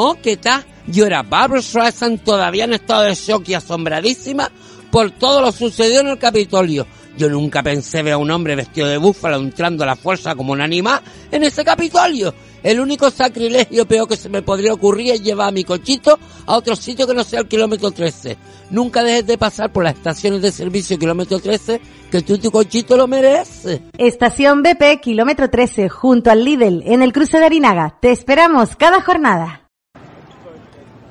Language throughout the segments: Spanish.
Oh, ¿qué tal? Yo era Barbara Streisand todavía en estado de shock y asombradísima por todo lo sucedido en el Capitolio. Yo nunca pensé ver a un hombre vestido de búfalo entrando a la fuerza como un animal en ese Capitolio. El único sacrilegio peor que se me podría ocurrir es llevar a mi cochito a otro sitio que no sea el kilómetro 13. Nunca dejes de pasar por las estaciones de servicio kilómetro 13, que tú tu cochito lo mereces. Estación BP kilómetro 13, junto al Lidl, en el cruce de Arinaga. Te esperamos cada jornada.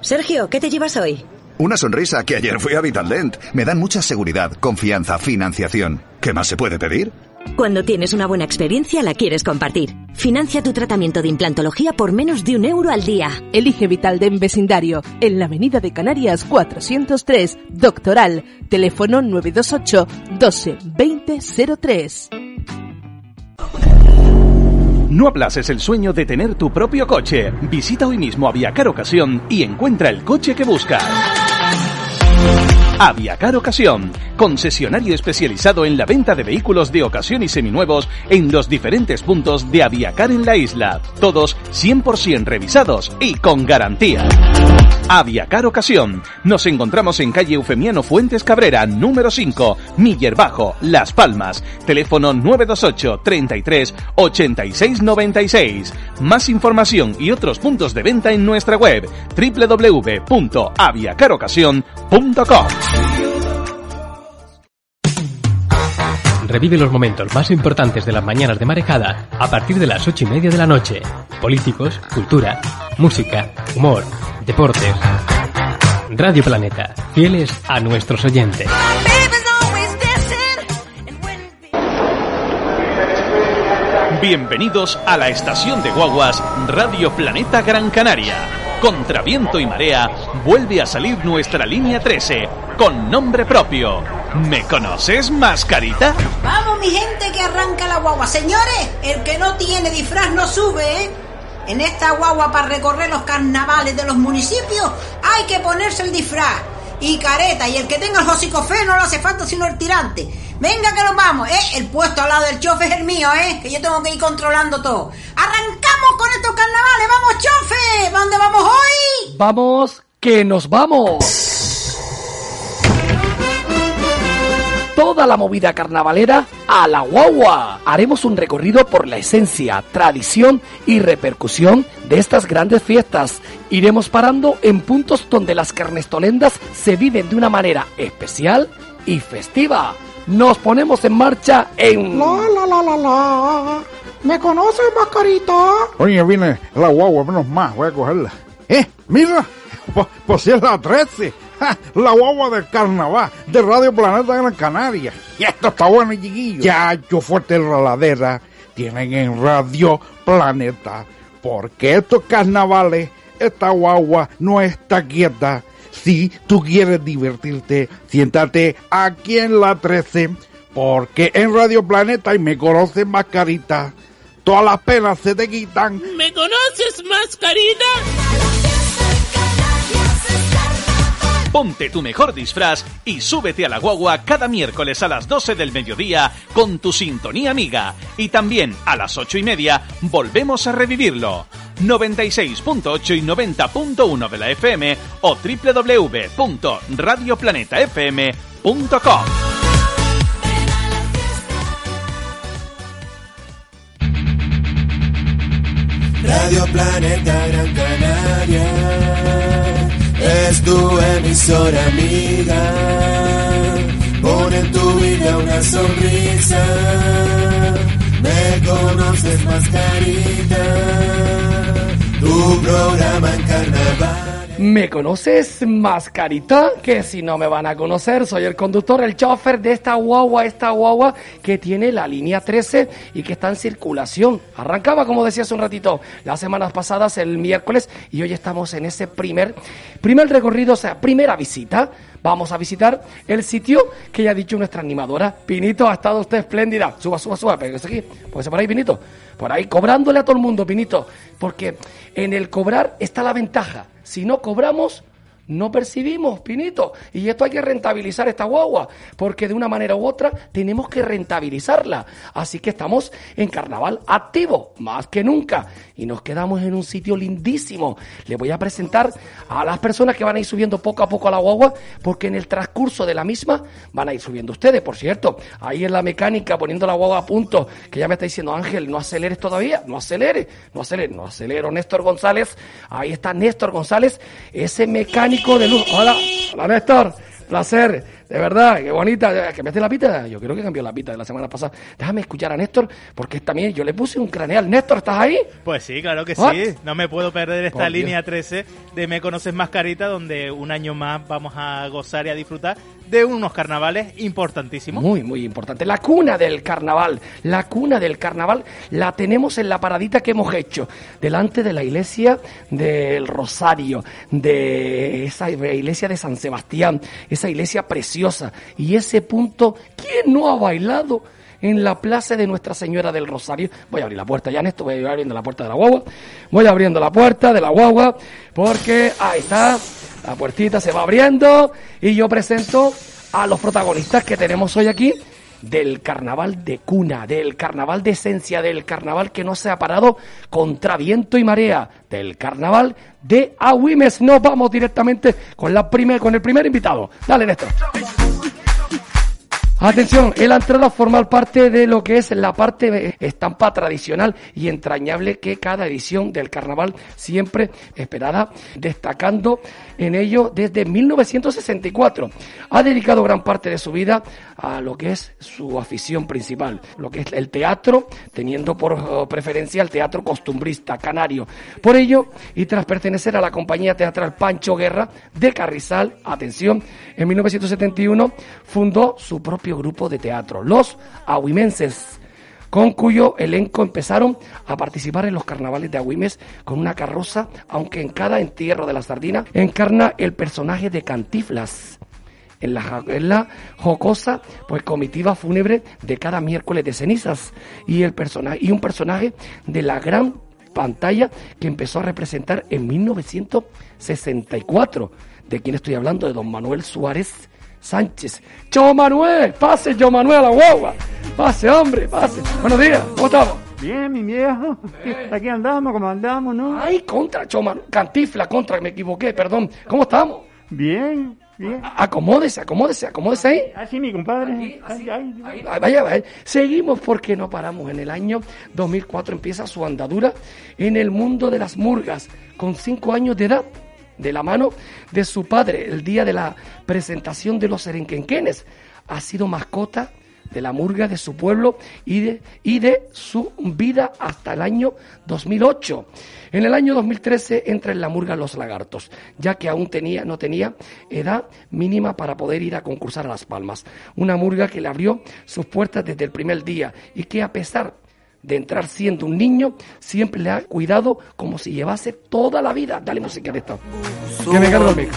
Sergio, ¿qué te llevas hoy? Una sonrisa que ayer fui a Vitaldent. Me dan mucha seguridad, confianza, financiación. ¿Qué más se puede pedir? Cuando tienes una buena experiencia, la quieres compartir. Financia tu tratamiento de implantología por menos de un euro al día. Elige Vitaldent Vecindario, en la Avenida de Canarias 403, Doctoral. Teléfono 928 12 20 03. No aplaces el sueño de tener tu propio coche. Visita hoy mismo Aviacar Ocasión y encuentra el coche que buscas. Aviacar Ocasión, concesionario especializado en la venta de vehículos de ocasión y seminuevos en los diferentes puntos de Aviacar en la isla, todos 100% revisados y con garantía. Aviacar Ocasión. Nos encontramos en calle Eufemiano Fuentes Cabrera, número 5, Miller Bajo, Las Palmas. Teléfono 928 33 86 96. Más información y otros puntos de venta en nuestra web www.aviacarocasión.com. Revive los momentos más importantes de las mañanas de marejada a partir de las ocho y media de la noche. Políticos, cultura, música, humor, deportes. Radio Planeta, fieles a nuestros oyentes. Bienvenidos a la estación de guaguas Radio Planeta Gran Canaria. Contra viento y marea, vuelve a salir nuestra línea 13, con nombre propio. ¿Me conoces, mascarita? Vamos, mi gente, que arranca la guagua. Señores, el que no tiene disfraz no sube, ¿eh? En esta guagua para recorrer los carnavales de los municipios hay que ponerse el disfraz y careta. Y el que tenga el hocico feo no le hace falta sino el tirante. Venga que nos vamos, ¿eh? El puesto al lado del chofe es el mío, ¿eh? Que yo tengo que ir controlando todo. ¡Arrancamos con estos carnavales! ¡Vamos, chofe! ¿Para dónde vamos hoy? Vamos, que nos vamos. Toda la movida carnavalera a la guagua. Haremos un recorrido por la esencia, tradición y repercusión de estas grandes fiestas. Iremos parando en puntos donde las carnestolendas se viven de una manera especial y festiva. Nos ponemos en marcha en... La, la, la, la, la. ¿Me conoces, mascarita? Oye, viene la guagua, menos más, voy a cogerla. ¡Eh! ¡Mira! Pues, si es la 13. ¡Ja! La guagua del carnaval de Radio Planeta Gran Canaria. Y esto está bueno, chiquillo. Ya, yo fuerte raladera tienen en Radio Planeta. Porque estos carnavales, esta guagua no está quieta. Si tú quieres divertirte, siéntate aquí en la 13. Porque en Radio Planeta y me conocen mascarita. Todas las penas se te quitan. ¿Me conoces, mascarita? Ponte tu mejor disfraz y súbete a la guagua cada miércoles a las 12 del mediodía con tu sintonía amiga. Y también a las 8 y media volvemos a revivirlo. 96.8 y 90.1 de la FM o www.radioplanetafm.com. Radio Planeta Gran Canaria es tu emisora amiga. Pon en tu vida una sonrisa. Me conoces mascarita. Tu programa en carnaval. ¿Me conoces, mascarita? Que si no me van a conocer, soy el conductor, el chofer de esta guagua, esta guagua que tiene la línea 13 y que está en circulación. Arrancaba, como decía un ratito, las semanas pasadas, el miércoles, y hoy estamos en ese primer, primer recorrido, o sea, primera visita. Vamos a visitar el sitio que ya ha dicho nuestra animadora. Pinito, ha estado usted espléndida. Suba, suba, suba, pégase aquí. Póngase por ahí, Pinito. Por ahí, cobrándole a todo el mundo, Pinito. Porque en el cobrar está la ventaja. Si no cobramos, no percibimos, Pinito. Y esto hay que rentabilizar esta guagua, porque de una manera u otra tenemos que rentabilizarla. Así que estamos en carnaval activo, más que nunca. Y nos quedamos en un sitio lindísimo. Le voy a presentar a las personas que van a ir subiendo poco a poco a la guagua, porque en el transcurso de la misma van a ir subiendo ustedes, por cierto. Ahí en la mecánica, poniendo la guagua a punto, que ya me está diciendo Ángel, no aceleres todavía, no acelere, no acelere, no acelero. Néstor González, ahí está Néstor González, ese mecánico de luz. Hola, hola Néstor, placer. De verdad, qué bonita. ¿Que me hace la pita? Yo creo que cambió la pita de la semana pasada. Déjame escuchar a Néstor, porque también yo le puse un craneal. Néstor, ¿estás ahí? Pues sí, claro que What? sí. No me puedo perder esta Por Dios. línea 13 de Me Conoces Mascarita, donde un año más vamos a gozar y a disfrutar de unos carnavales importantísimos. Muy, muy importante. La cuna del carnaval. La cuna del carnaval la tenemos en la paradita que hemos hecho. Delante de la iglesia del Rosario. De esa iglesia de San Sebastián. Esa iglesia preciosa. Y ese punto, ¿quién no ha bailado? En la plaza de Nuestra Señora del Rosario. Voy a abrir la puerta ya, Néstor. Voy a ir abriendo la puerta de la guagua. Voy abriendo la puerta de la guagua. Porque ahí está. La puertita se va abriendo. Y yo presento a los protagonistas que tenemos hoy aquí del carnaval de cuna, del carnaval de esencia, del carnaval que no se ha parado contra viento y marea, del carnaval de Agüimes. Nos vamos directamente con, la primer, con el primer invitado. Dale, Néstor. Atención, él ha entrado a formar parte de lo que es la parte estampa tradicional y entrañable que cada edición del carnaval siempre esperada, destacando en ello desde 1964. Ha dedicado gran parte de su vida a lo que es su afición principal, lo que es el teatro, teniendo por preferencia el teatro costumbrista canario. Por ello, y tras pertenecer a la compañía teatral Pancho Guerra de Carrizal, atención, en 1971 fundó su propio grupo de teatro, Los Aguimenses con cuyo elenco empezaron a participar en los carnavales de Agüimes con una carroza, aunque en cada entierro de la sardina encarna el personaje de Cantiflas. En la, en la jocosa pues comitiva fúnebre de cada miércoles de cenizas y el personaje y un personaje de la gran pantalla que empezó a representar en 1964 de quién estoy hablando de don Manuel Suárez Sánchez. Cho Manuel, pase Cho Manuel a la guagua. Pase, hombre, pase. Buenos días, ¿cómo estamos? Bien, mi viejo. Aquí andamos, como andamos, ¿no? Ay, contra Cho Manuel. Cantifla, contra, me equivoqué, perdón. ¿Cómo estamos? Bien, bien. Acomódese, acomódese, acomódese ahí. Así, mi compadre. Ay, ay, Ay, Vaya, vaya. Seguimos porque no paramos. En el año 2004 empieza su andadura en el mundo de las murgas, con cinco años de edad, de la mano de su padre, el día de la presentación de los serenquenquenes. Ha sido mascota de la murga de su pueblo y de, y de su vida hasta el año 2008. En el año 2013 entra en la murga Los Lagartos, ya que aún tenía, no tenía edad mínima para poder ir a concursar a Las Palmas. Una murga que le abrió sus puertas desde el primer día y que a pesar de entrar siendo un niño, siempre le ha cuidado como si llevase toda la vida. Dale música de esto. Que me cargo el.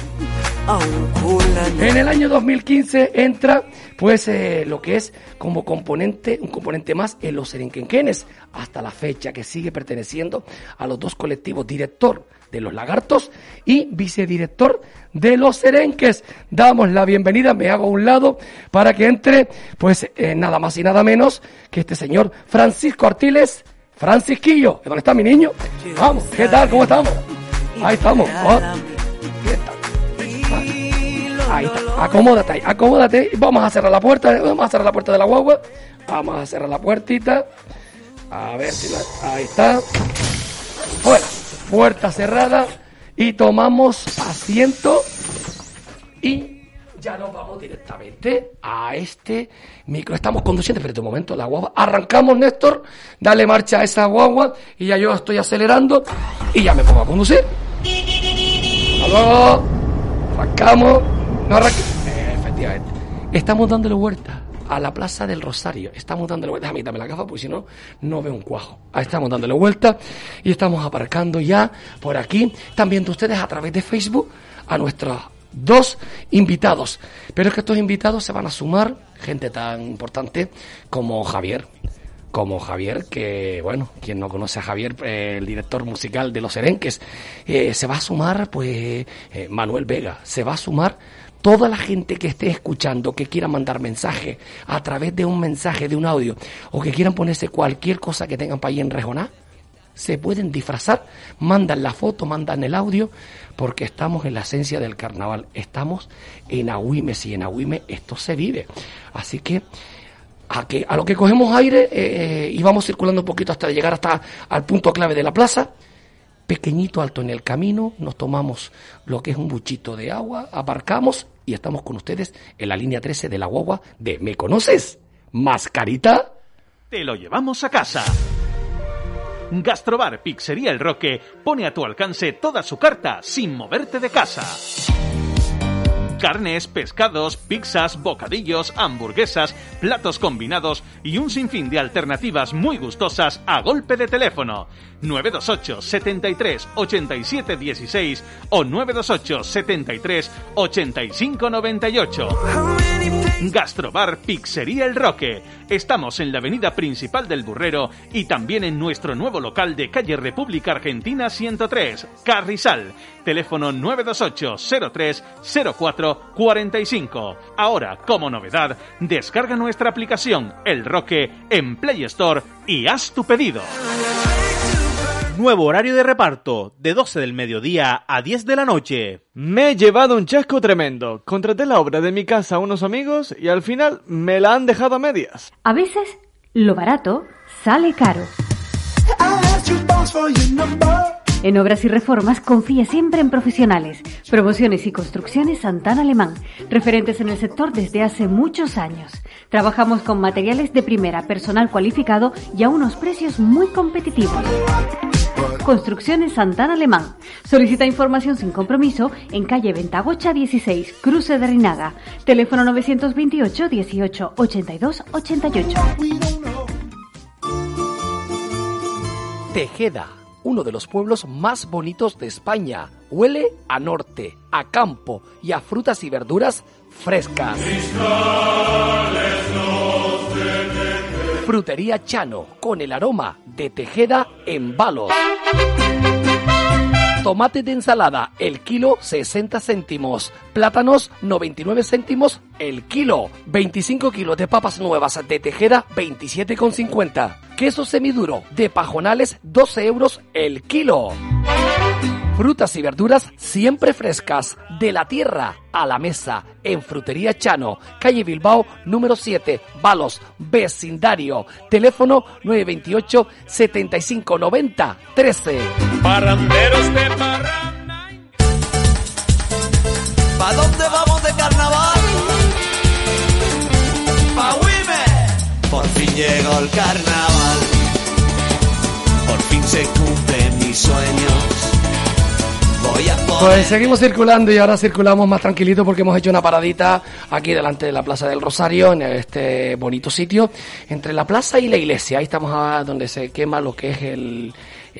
En el año 2015 entra pues eh, lo que es como componente, un componente más en los serenquenquenes, hasta la fecha que sigue perteneciendo a los dos colectivos, director de los lagartos y vicedirector de los serenques. Damos la bienvenida, me hago a un lado para que entre pues eh, nada más y nada menos que este señor Francisco Artiles, Francisquillo, ¿dónde está mi niño? Vamos, ¿qué tal? ¿Cómo estamos? Ahí estamos. Oh. Ahí está. Acomódate ahí, acomódate. Vamos a cerrar la puerta, vamos a cerrar la puerta de la guagua. Vamos a cerrar la puertita. A ver si. Ahí está. Fuera. Puerta cerrada. Y tomamos asiento. Y ya nos vamos directamente a este micro. Estamos conduciendo, pero de momento la guagua. Arrancamos, Néstor. Dale marcha a esa guagua. Y ya yo estoy acelerando. Y ya me pongo a conducir. luego. Arrancamos. No arranque- Eh, efectivamente. Estamos dándole vuelta a la Plaza del Rosario. Estamos dándole vuelta. Déjame quitarme la gafa porque si no, no veo un cuajo. Ahí estamos dándole vuelta y estamos aparcando ya por aquí. Están viendo ustedes a través de Facebook a nuestros dos invitados. Pero es que estos invitados se van a sumar gente tan importante como Javier. Como Javier, que, bueno, quien no conoce a Javier, eh, el director musical de Los Erenques, eh, se va a sumar, pues, eh, Manuel Vega, se va a sumar toda la gente que esté escuchando, que quiera mandar mensaje a través de un mensaje, de un audio, o que quieran ponerse cualquier cosa que tengan para ahí en Rejoná, se pueden disfrazar, mandan la foto, mandan el audio, porque estamos en la esencia del carnaval, estamos en Agüimes y en Agüimes esto se vive. Así que a, que, a lo que cogemos aire eh, y vamos circulando un poquito hasta llegar hasta al punto clave de la plaza, pequeñito alto en el camino, nos tomamos lo que es un buchito de agua, aparcamos y estamos con ustedes en la línea 13 de la guagua de ¿Me conoces? ¿Mascarita? Te lo llevamos a casa. Gastrobar Pizzería El Roque pone a tu alcance toda su carta sin moverte de casa. Carnes, pescados, pizzas, bocadillos, hamburguesas, platos combinados y un sinfín de alternativas muy gustosas a golpe de teléfono. 928 73 87 16 o 928 73 85 98. Gastrobar Pizzería El Roque. Estamos en la avenida principal del Burrero y también en nuestro nuevo local de calle República Argentina 103, Carrizal. Teléfono 928 03 04 45. Ahora, como novedad, descarga nuestra aplicación El Roque en Play Store y haz tu pedido. Nuevo horario de reparto, de 12 del mediodía a 10 de la noche. Me he llevado un chasco tremendo. Contraté la obra de mi casa a unos amigos y al final me la han dejado a medias. A veces, lo barato sale caro. En Obras y Reformas confía siempre en profesionales. Promociones y construcciones Santana Alemán, referentes en el sector desde hace muchos años. Trabajamos con materiales de primera, personal cualificado y a unos precios muy competitivos. Construcciones Santana Alemán. Solicita información sin compromiso en calle Ventagocha 16, Cruce de Rinaga. Teléfono 928 18 82 88. Tejeda, uno de los pueblos más bonitos de España. Huele a norte, a campo y a frutas y verduras frescas. Frutería Chano, con el aroma de Tejeda en balos. Tomate de ensalada, el kilo 60 céntimos. Plátanos 99 céntimos el kilo. 25 kilos de papas nuevas de Tejeda 27,50. Queso semiduro de pajonales 12 euros el kilo. Frutas y verduras siempre frescas, de la tierra a la mesa, en Frutería Chano, calle Bilbao, número 7, Balos, vecindario, teléfono 928 7590 13. Parranderos de parranda. ¿Pa dónde vamos de carnaval? Pa Wime. Por fin llegó el carnaval. Por fin se cumplen mis sueños. Pues seguimos circulando y ahora circulamos más tranquilito porque hemos hecho una paradita aquí delante de la Plaza del Rosario, en este bonito sitio, entre la plaza y la iglesia. Ahí estamos donde se quema lo que es el,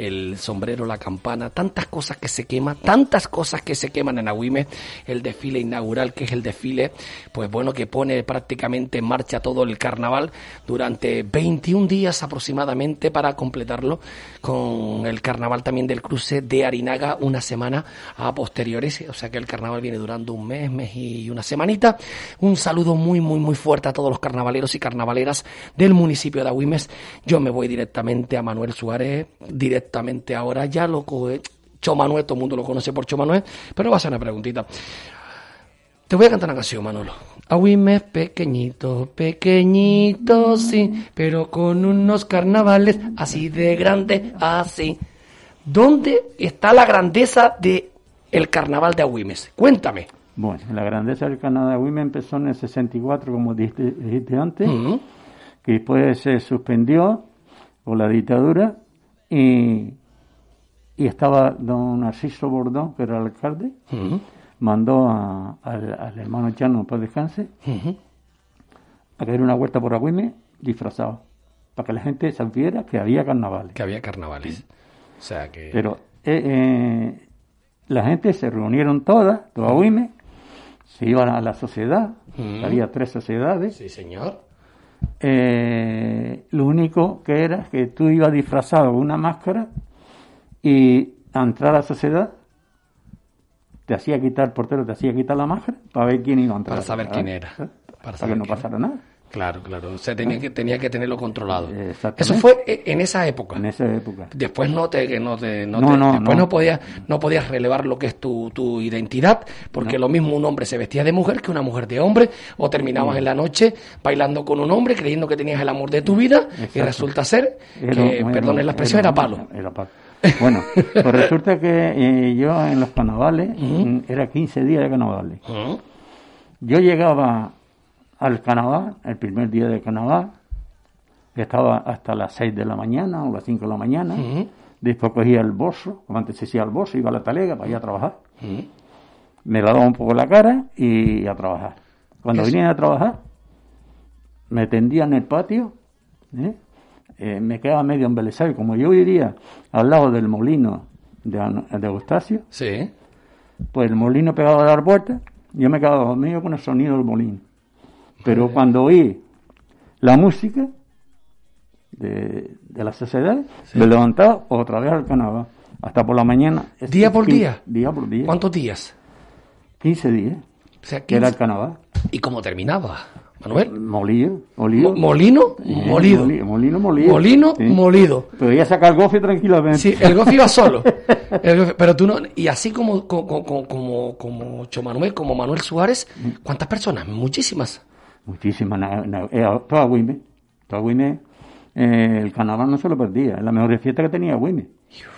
el sombrero, la campana, tantas cosas que se queman, tantas cosas que se queman en Agüime, el desfile inaugural que es el desfile, pues bueno, que pone prácticamente en marcha todo el carnaval durante 21 días aproximadamente para completarlo con el carnaval también del cruce de Arinaga una semana a posteriores, o sea que el carnaval viene durando un mes, mes y una semanita. Un saludo muy, muy, muy fuerte a todos los carnavaleros y carnavaleras del municipio de Agüimes. Yo me voy directamente a Manuel Suárez, directamente ahora, ya lo coge. Chomanuel, todo el mundo lo conoce por Chomanuel, pero va a ser una preguntita. Te voy a cantar una canción, Manolo. Agüimes pequeñito, pequeñito, sí, pero con unos carnavales así de grande, así. ¿Dónde está la grandeza de el carnaval de Agüimes? Cuéntame. Bueno, la grandeza del Canadá Women empezó en el 64, como dijiste, dijiste antes, que después se suspendió por la dictadura y, y estaba don Narciso Bordón, que era el alcalde, mandó a- al, al hermano Chano para descanse a que diera una vuelta por Agüime disfrazado, para que la gente supiera que había carnavales. Que había carnavales. O sea que... Pero eh, eh, la gente se reunieron todas, toda Agüime, se iban a la sociedad, había tres sociedades. Sí, señor. Eh, lo único que era que tú ibas disfrazado con una máscara y a entrar a la sociedad te hacía quitar, el portero te hacía quitar la máscara para ver quién iba a entrar. Para saber ¿verdad? quién era. ¿Eh? Para Para, saber que no pasara nada. Claro, claro. O sea, tenía que, tenía que tenerlo controlado. Exactamente. Eso fue e- en esa época. En esa época. Después no te, que no te, no No, te- no, después no. no, podías, no podías relevar lo que es tu, tu identidad, porque lo mismo un hombre se vestía de mujer que una mujer de hombre, o terminabas en la noche bailando con un hombre creyendo que tenías el amor de tu vida, y resulta ser que, perdón la expresión, era palo. Era palo. Bueno, pues resulta que eh, yo en los carnavales, mm, era 15 días de carnavales. Yo llegaba al carnaval, el primer día de que estaba hasta las 6 de la mañana o las 5 de la mañana. Después cogía el bolso, como antes se decía el bolso, iba a la talega para ir a trabajar. Me lavaba un poco la cara y a trabajar. Cuando venía a trabajar, me tendía en el patio, ¿eh? Eh, me quedaba medio embelesado. Como yo vivía al lado del molino de, de Eustacio, Sí. pues el molino pegaba a dar vueltas, yo me quedaba dormido con el sonido del molino. Pero cuando oí la música de, de la sociedad, me levantaba otra vez al carnaval, hasta por la mañana. ¿Día por día? Día por día. ¿Cuántos días? 15 días. O sea, Que era 15. el carnaval. ¿Y cómo terminaba, Manuel? Molido, molido. Mo- molino, Sí, molido. moli- Molino, molido. Molino, Sí. molido. Podía sacar el gofe tranquilamente. Sí, el golf iba solo. Pero tú no, y así como, como, como, como, como Cho Manuel, como Manuel Suárez, ¿cuántas personas? Muchísimas. Muchísimas. na- na- eh, toda Agüime. eh, el carnaval no se lo perdía. Es la mejor fiesta que tenía Agüime.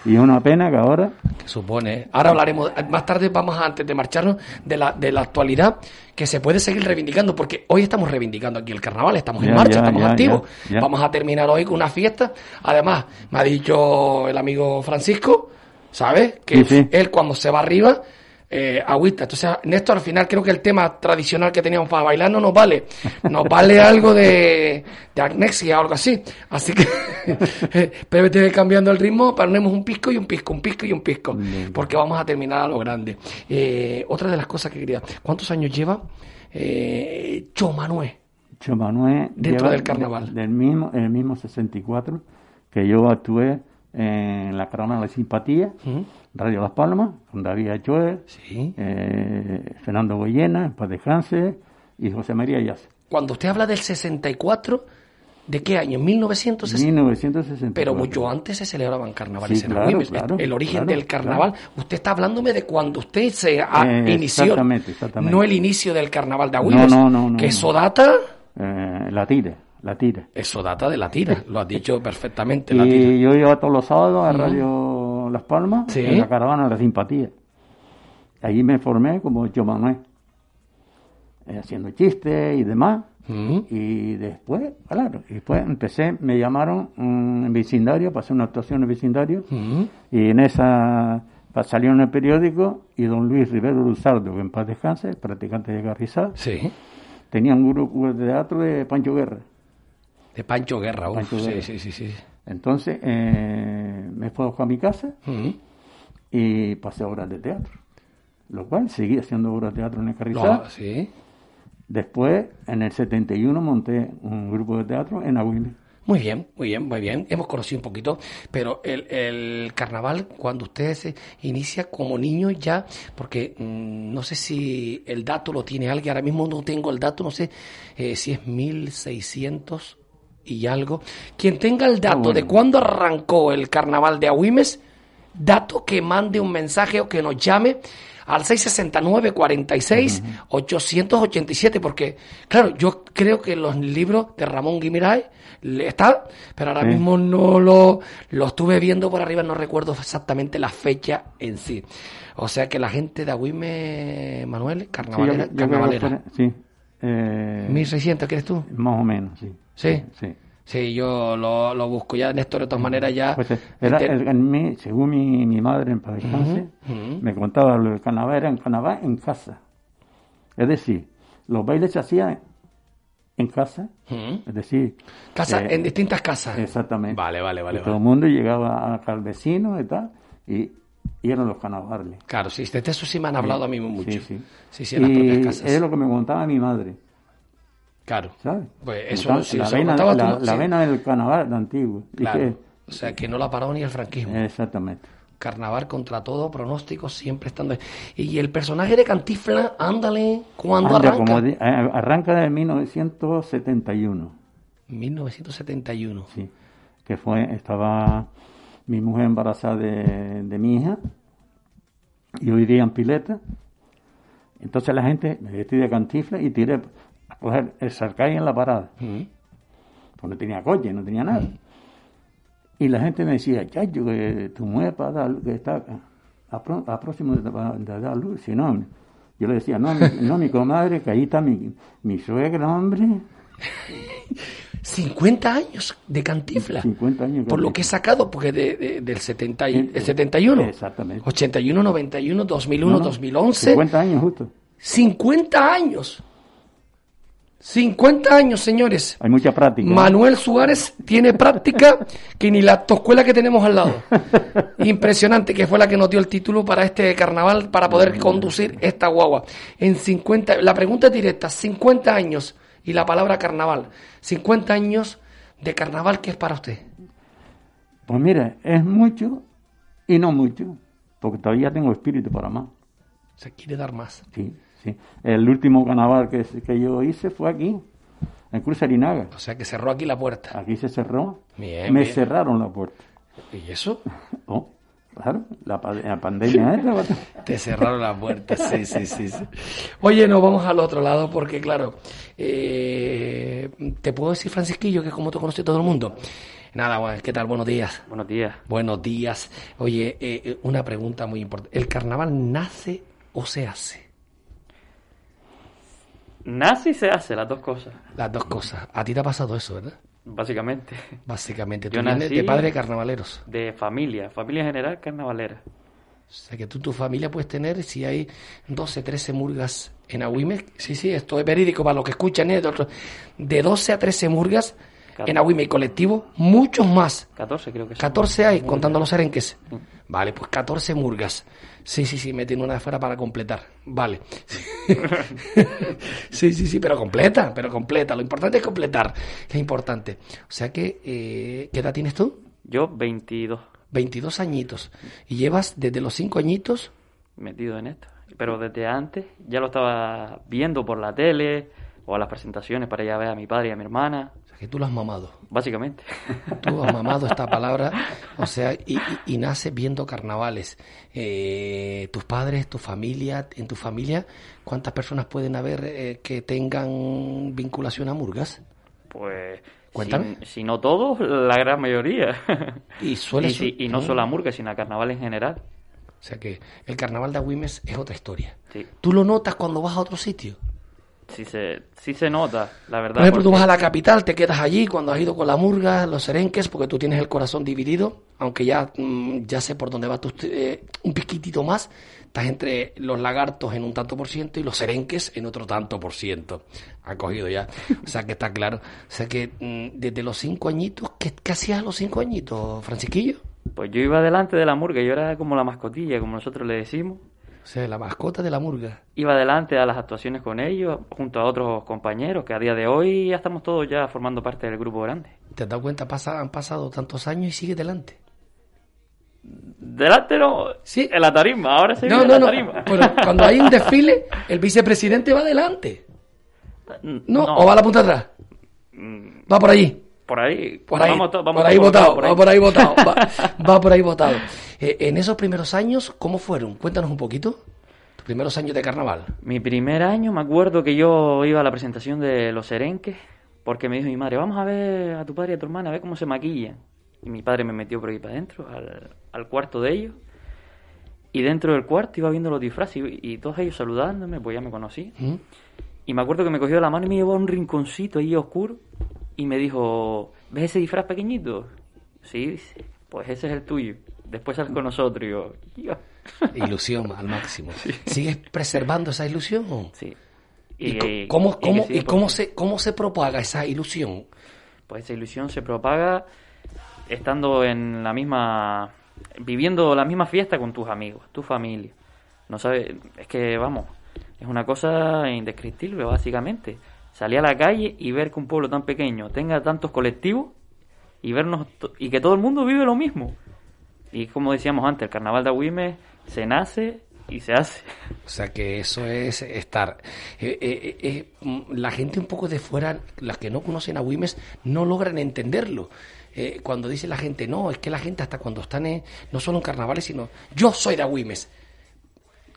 Y es una pena que ahora. Que supone. Ahora hablaremos, más tarde vamos a, antes de marcharnos, de la, de la actualidad que se puede seguir reivindicando, porque hoy estamos reivindicando aquí el carnaval, estamos en marcha, ya, estamos ya, activos. Vamos a terminar hoy con una fiesta. Además, me ha dicho el amigo Francisco, ¿sabes? Que Sí, sí. él cuando se va arriba, eh, agüita. Entonces, Néstor, al final creo que el tema tradicional que teníamos para bailar no nos vale. Nos vale algo de, de agnexia o algo así. Así que, pero te cambiando el ritmo, ponemos un pisco y un pisco, un pisco y un pisco. Porque vamos a terminar a lo grande. Eh, otra de las cosas que quería, ¿cuántos años lleva eh, Cho Manuel? Cho Manuel Dentro lleva del carnaval. de- Del mismo, el mismo 64 que yo actué en la caravana de simpatía, Radio Las Palmas, con David Achoer, eh, Fernando Goyena, en paz descanse, y José María Yaz. Cuando usted habla del 64, ¿de qué año? 1960. 1964. Pero mucho antes se celebraban carnavales Sí, en claro, el origen claro, del carnaval. Usted está hablándome de cuando usted se ha- Eh, inició. exactamente, exactamente. No el inicio del carnaval de Agüimes. No, no, no, Que eso data. Eh, la tira, la tira. Eso data de la tira. Lo has dicho perfectamente. La tira. Y yo iba todos los sábados a. Radio Las Palmas, Sí. en la caravana de la simpatía. Allí me formé como yo Manuel, eh, haciendo chistes y demás. Y después, claro, y después empecé, me llamaron mm, en vecindario, para hacer una actuación en vecindario, y en esa salió en el periódico, y don Luis Rivero Luzardo, que en paz descanse, practicante de Garrizal, tenía un grupo de teatro de Pancho Guerra. De Pancho Guerra, Pancho sí, Guerra. sí, sí, sí. Entonces eh, me fue a mi casa y pasé obras de teatro. Lo cual seguí haciendo obras de teatro en el Carrizal. No, sí. Después, en el 71, monté un grupo de teatro en Agüime. Muy bien, muy bien, muy bien. Hemos conocido un poquito, pero el, el carnaval, cuando usted se inicia como niño ya, porque mm, no sé si el dato lo tiene alguien, ahora mismo no tengo el dato, no sé eh, si es 1600 y algo. Quien tenga el dato bueno. de cuándo arrancó el carnaval de Agüimes, dato que mande un mensaje o que nos llame al 669 46 887 porque claro yo creo que los libros de Ramón Guimiray le- está pero ahora Sí. mismo no lo lo estuve viendo por arriba no recuerdo exactamente la fecha en sí o sea que la gente de Agüime Manuel Sí, yo- carnavalera yo carnavalera sí. Eh, 1600 ¿quieres tú? Más o menos, sí. Sí. Sí. Sí, yo lo, lo busco ya, Néstor, de todas maneras ya... Pues, era Ente- el- en mi- según mi, mi madre en paz Ujú, ujú. me contaba lo del carnaval era en carnaval en casa. Es decir, los bailes se hacían en casa, es decir... Casa, eh, en distintas casas. Exactamente. Vale, vale, vale. Y todo vale. el mundo llegaba al vecino y tal, y, y eran los carnavales. Claro, sí, de eso sí me han hablado a mí mucho. Sí, sí. Sí, sí, en las y propias casas. es lo que me contaba mi madre. Claro. ¿Sabes? Pues eso, si la, vena, la, la del carnaval de antiguo. Y Claro. que- O sea, que no la ha parado ni el franquismo. Exactamente. Carnaval contra todo pronóstico, siempre estando... Y el personaje de Cantifla, ándale, ¿cuándo Anda, arranca? como eh, arranca de 1971. 1971. Sí. Que fue, estaba mi mujer embarazada de, de mi hija. Yo vivía en Pileta. Entonces la gente me vestí de cantifla y tiré coger el sarcay en la parada. Pues no tenía coche, no tenía nada. Y la gente me decía, chacho, que tu mujer para dar, que está a, pro- a próximo de, de dar luz. Si no, yo le decía, no, mi, no, mi comadre, que ahí está mi, mi suegra, hombre. 50 años de Cantifla. 50 años. Por lo que he sacado, porque de, de- del 70 y- el 71. Exactamente. 81, 91, 2001, No, no, 2011. 50 años justo. 50 años. 50 años, señores. Hay mucha práctica. Manuel Suárez tiene práctica que ni la toscuela que tenemos al lado. Impresionante, que fue la que nos dio el título para este carnaval, para poder conducir esta guagua. En 50, la pregunta es directa, 50 años y la palabra carnaval. 50 años de carnaval, ¿qué es para usted? Pues mira, es mucho y no mucho, porque todavía tengo espíritu para más. Se quiere dar más. Sí, sí. El último carnaval que, que yo hice fue aquí, en Cruz Arinaga. O sea, que cerró aquí la puerta. Aquí se cerró. Bien, Me bien. cerraron la puerta. ¿Y eso? Oh, claro, la, la pandemia esta. Te cerraron la puerta, sí, sí, sí, sí. Oye, nos vamos al otro lado porque, claro, eh, te puedo decir, Francisquillo, que es como te conoce todo el mundo. Nada, ¿qué tal? Buenos días. Buenos días. Buenos días. Oye, eh, eh, una pregunta muy importante. ¿El carnaval nace o se hace? Nace y se hace, las dos cosas. Las dos cosas. A ti te ha pasado eso, ¿verdad? Básicamente. Básicamente. Tú Yo nací de padre de carnavaleros. De familia, familia general carnavalera. O sea, que tú tu familia puedes tener, si hay 12, 13 murgas en Agüime, sí, sí, esto es verídico para los que escuchan, ¿eh? de, de 12 a 13 murgas en Agüime y colectivo, muchos más. 14 creo que son. 14 hay, contando los arenques. Vale, pues 14 murgas. Sí, sí, sí, me tiene una esfera para completar. Vale. sí, sí, sí, pero completa, pero completa. Lo importante es completar. Es importante. O sea que, eh, ¿qué edad tienes tú? Yo 22 22 añitos. Y llevas desde los 5 añitos metido en esto. Pero desde antes ya lo estaba viendo por la tele o a las presentaciones para ir a ver a mi padre y a mi hermana. Que tú lo has mamado. Básicamente. Tú has mamado esta palabra, o sea, y, y, y naces viendo carnavales. Eh, tus padres, tu familia, en tu familia, ¿cuántas personas pueden haber eh, que tengan vinculación a Murgas? Pues. Cuéntame. Si, si no todos, la gran mayoría. Y suele y, si- y no Mm. solo a Murga, sino a carnaval en general. O sea que el carnaval de Agüimes es otra historia. Sí. ¿Tú lo notas cuando vas a otro sitio? Sí se, sí se nota, la verdad. Por ejemplo, tú porque- vas a la capital, te quedas allí cuando has ido con la murga, los serenques, porque tú tienes el corazón dividido, aunque ya, mm, ya sé por dónde va tu, eh, un piquitito más, estás entre los lagartos en un tanto por ciento y los serenques en otro tanto por ciento. Ha cogido ya. O sea que está claro. O sea que mm, desde los cinco añitos, ¿qué, qué hacías a los cinco añitos, Francisquillo? Pues yo iba delante de la murga, yo era como la mascotilla, como nosotros le decimos. O sea, la mascota de la murga. Iba adelante a las actuaciones con ellos, junto a otros compañeros, que a día de hoy ya estamos todos ya formando parte del grupo grande. ¿Te has dado cuenta? Pasa, han pasado tantos años y sigue delante. Delante no, sí. en la tarima, ahora se No, vive no, en no. la tarima. Pero cuando hay un desfile, el vicepresidente va adelante. No, o va a la punta atrás. Va por allí. Por ahí, Por ahí, vamos to- vamos por ahí votado, por ahí. va por ahí votado, va, va por ahí votado. Eh, en esos primeros años, ¿cómo fueron? Cuéntanos un poquito. Tus primeros años de carnaval. Mi primer año me acuerdo que yo iba a la presentación de Los Serenques porque me dijo mi madre, vamos a ver a tu padre y a tu hermana, a ver cómo se maquillan. Y mi padre me metió por ahí para adentro, al, al cuarto de ellos. Y dentro del cuarto iba viendo los disfraces y, y todos ellos saludándome, pues ya me conocí. Y me acuerdo que me cogió la mano y me llevó a un rinconcito ahí oscuro y me dijo, ¿ves ese disfraz pequeñito? Sí, dice, pues ese es el tuyo. Después sales con nosotros y yo, "Yo". Ilusión al máximo. ¿Sigues preservando esa ilusión? Sí. ¿Y, Y- cómo, y que cómo, y cómo por- se, cómo se propaga esa ilusión? Pues esa ilusión se propaga estando en la misma, viviendo la misma fiesta con tus amigos, tu familia. No sabes, es que vamos, es una cosa indescriptible básicamente. Salir a la calle y ver que un pueblo tan pequeño tenga tantos colectivos y vernos y que todo el mundo vive lo mismo. Y como decíamos antes, el carnaval de Agüimes se nace y se hace. O sea que eso es estar. eh, eh, eh, mm, la gente un poco de fuera, las que no conocen a Wimes, no logran entenderlo. Cuando dice la gente, no, es que la gente hasta cuando están no solo en carnavales, sino yo soy de Agüimes.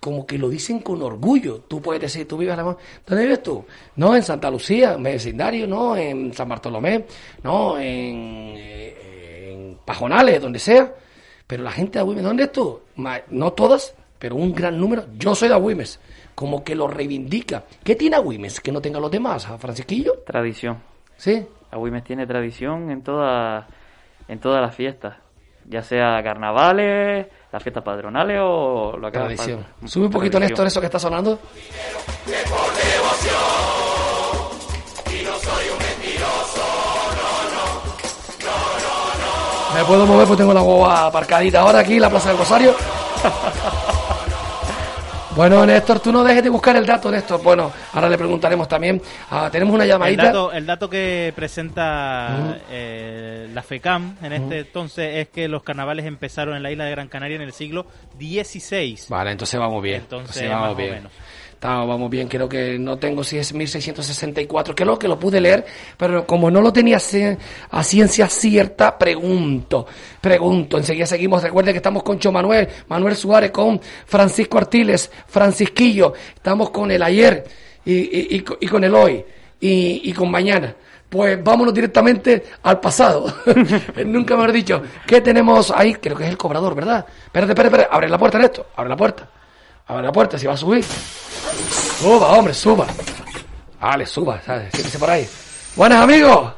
Como que lo dicen con orgullo. Tú puedes decir, tú vives a la... ¿Dónde vives tú? No, en Santa Lucía, en vecindario, no, en San Bartolomé, no, en, eh, en Pajonales, donde sea. Pero la gente de Agüimes, ¿dónde es tú? No todas, pero un gran número. Yo soy de Agüimes. Como que lo reivindica. ¿Qué tiene Agüimes que no tenga los demás, a Francisquillo? Tradición. Sí. Agüimes tiene tradición en todas en todas las fiestas, ya sea carnavales, las fiestas patronales o lo que haga Tradición. Sube un poquito, Tradición. Néstor, eso que está sonando. Me puedo mover porque tengo la guagua aparcadita ahora aquí en la Plaza del Rosario. Bueno, Néstor, tú no dejes de buscar el dato, Néstor. Bueno, ahora le preguntaremos también. Ah, tenemos una El llamadita. dato, el dato que presenta eh, la FECAM en este entonces es que los carnavales empezaron en la isla de Gran Canaria en el siglo XVI. Vale, entonces vamos bien. Entonces, Entonces vamos bien. menos. Está- vamos bien, creo que no tengo si es 1664, creo que lo pude leer, pero como no lo tenía a ciencia cierta, pregunto, pregunto. Enseguida seguimos, recuerde que estamos con Cho Manuel, Manuel Suárez, con Francisco Artiles, Francisquillo, estamos con el ayer y, y- y co- y con el hoy y, con mañana. Pues vámonos directamente al pasado. Nunca me has dicho. ¿Qué tenemos ahí? Creo que es el cobrador, ¿verdad? Espérate, espérate, espérate. Abre la puerta, Néstor. Abre la puerta. Abre la puerta, si va a subir. Suba, hombre, suba. Vale, suba, ¿sabes? Siéntese por ahí. Buenas, amigos.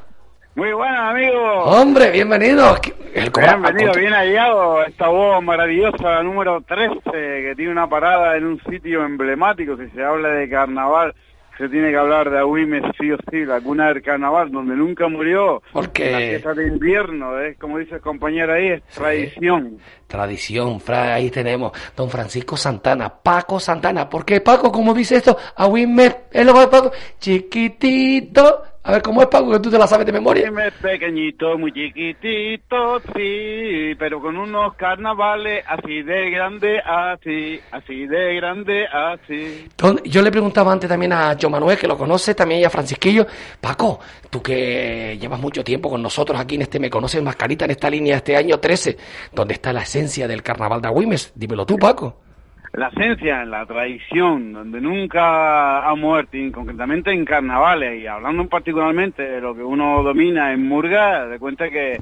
Muy buenas, amigos. Hombre, bienvenidos. El Bienvenido, bien hallado. Esta voz maravillosa, número 13, que tiene una parada en un sitio emblemático. Si se habla de carnaval, se tiene que hablar de Agüimes, sí o sí, la cuna del carnaval, donde nunca murió. Porque- la fiesta de invierno, es como dice el compañero ahí, es tradición. Tradición, fra, ahí tenemos don Francisco Santana, Paco Santana. ¿Por qué Paco? ¿Cómo dice esto? A Wimmer, es lo de Paco, chiquitito. A ver, ¿cómo es Paco? Que tú te la sabes de memoria. Agüimes pequeñito, muy chiquitito, sí, pero con unos carnavales así de grande, así, así de grande, así. Yo le preguntaba antes también a Joe Manuel, que lo conoce, también y a Francisquillo. Paco, tú que llevas mucho tiempo con nosotros aquí en este Me Conoces Mascarita, en esta línea este año 13, ¿dónde está la esencia del carnaval de Agüimes? Dímelo tú, Paco. La esencia, la tradición, donde nunca ha muerto, y concretamente en carnavales, y hablando particularmente de lo que uno domina en Murga, de cuenta que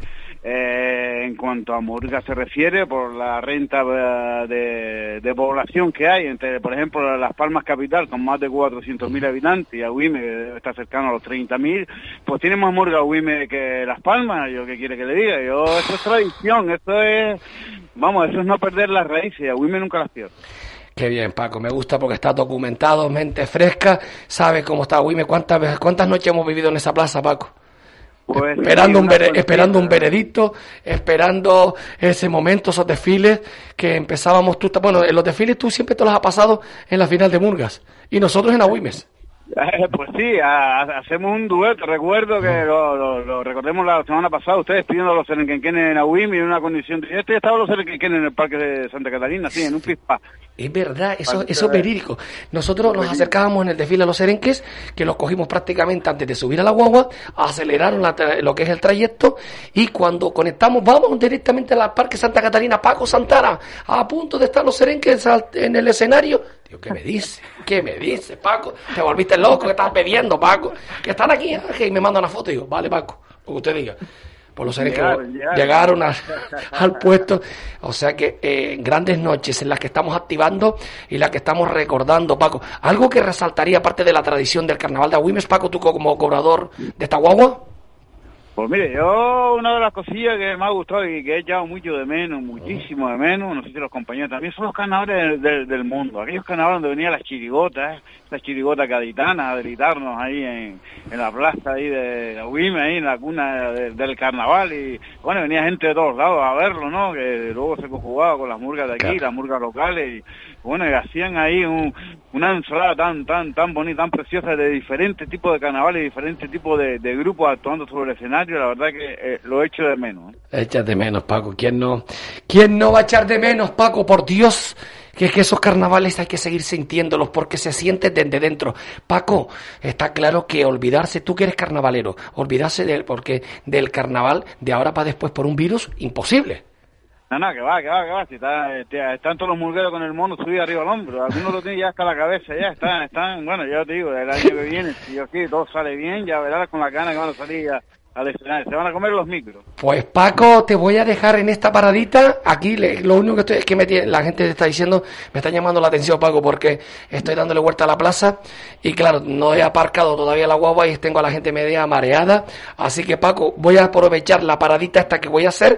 eh, en cuanto a Murga se refiere, por la renta eh, de, de población que hay, entre, por ejemplo, Las Palmas Capital, con más de 400.000 habitantes, y Agüime, que estar cercano a los 30.000, pues tiene más Murga Agüime que Las Palmas, yo qué quiere que le diga, yo, eso es tradición, eso es, vamos, eso es no perder las raíces, Agüime nunca las pierde. Qué bien, Paco, me gusta porque está documentado, mente fresca, sabe cómo está Agüimes. ¿Cuántas, veces- ¿Cuántas noches hemos vivido en esa plaza, Paco? Pues, esperando, un esperando un veredicto, esperando ese momento, esos desfiles que empezábamos tú, bueno, en los desfiles tú siempre te los has pasado en la final de Murgas y nosotros en Agüimes. Eh, Pues sí, ha- hacemos un dueto. Recuerdo que lo, lo- lo recordemos la semana pasada, ustedes pidiendo los serenquenquenes en Agüim y en una condición. Este estaban los serenquenquenes en el Parque de Santa Catarina, sí, en un pispa. Es verdad, eso, eso es verídico. Nosotros nos acercábamos en el desfile a los Serenques, que los cogimos prácticamente antes de subir a la guagua, aceleraron la lo que es el trayecto, y cuando conectamos, vamos directamente al Parque Santa Catarina, Paco Santana, a punto de estar los Serenques en el escenario. Digo, ¿qué me dice? ¿Qué me dice, Paco? Te volviste loco, que estás bebiendo, Paco. Que están aquí, y me manda una foto. Y digo, vale, Paco, lo que usted diga. Por los Serenques Llegaron, llegaron. llegaron al, al puesto. O sea que eh, grandes noches en las que estamos activando y las que estamos recordando, Paco. Algo que resaltaría, aparte de la tradición del carnaval de Agüimes, Paco, tú como cobrador de esta guagua. Pues mire, yo una de las cosillas que me ha gustado y que he echado mucho de menos, muchísimo de menos, no sé si los compañeros también, son los carnavales del, del- del mundo. Aquellos carnavales donde venían las chirigotas, las chirigotas gaditanas a gritarnos ahí en, en la plaza ahí de Agüime, ahí en la cuna de- del carnaval. Y bueno, venía gente de todos lados a verlo, ¿no? Que luego se conjugaba con las murgas de aquí, las murgas locales. Bueno, y hacían ahí un- una ensalada tan, tan, tan bonita, tan preciosa de diferentes tipos de carnavales, diferentes tipos de, grupos actuando sobre el escenario. La verdad que eh, lo echo de menos. Echas de menos, Paco. ¿Quién no, ¿Quién no va a echar de menos, Paco? Por Dios, que es que esos carnavales hay que seguir sintiéndolos porque se sienten desde dentro. Paco, está claro que olvidarse, tú que eres carnavalero, olvidarse del, porque del carnaval de ahora para después por un virus, imposible. No, no, que va, que va, que va. Si está, este, están todos los murgueros con el mono subido arriba al hombro. Algunos lo tienen ya hasta la cabeza, ya están, están, bueno, ya te digo, el año que viene, si aquí todo sale bien, ya verás con la gana que van a salir a- al escenario. Se van a comer los micros. Pues Paco, te voy a dejar en esta paradita. Aquí le- lo único que estoy es que me la gente te está diciendo, me está llamando la atención Paco porque estoy dándole vuelta a la plaza y claro, no he aparcado todavía la guagua y tengo a la gente media mareada. Así que Paco, voy a aprovechar la paradita esta que voy a hacer.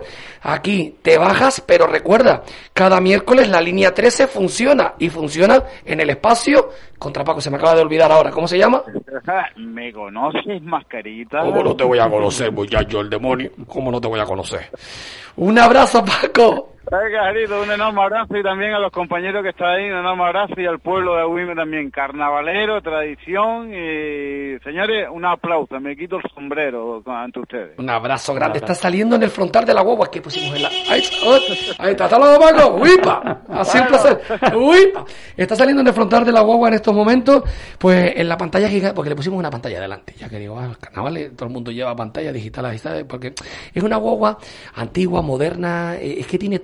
Aquí te bajas, pero recuerda, cada miércoles la línea 13 funciona y funciona en el espacio. Contra Paco, se me acaba de olvidar ahora. ¿Cómo se llama? ¿Me conoces, mascarita? ¿Cómo no te voy a conocer, muchacho, el demonio? ¿Cómo no te voy a conocer? Un abrazo, Paco. Un enorme abrazo y también a los compañeros que están ahí, un enorme abrazo y al pueblo de Agüime también. Carnavalero, tradición y, señores, un aplauso. Me quito el sombrero ante ustedes. Un abrazo grande. Está saliendo en el frontal de la guagua que pusimos en la. Ahí, oh, ahí está, hasta luego, Paco. ¡Uipa! Ha sido un placer. ¡Uipa! Está saliendo en el frontal de la guagua en estos momentos, pues en la pantalla gigante, porque le pusimos una pantalla delante. Ya que digo, ah, los carnavales, todo el mundo lleva pantalla digital, ¿sabes? Porque es una guagua antigua, moderna, eh, es que tiene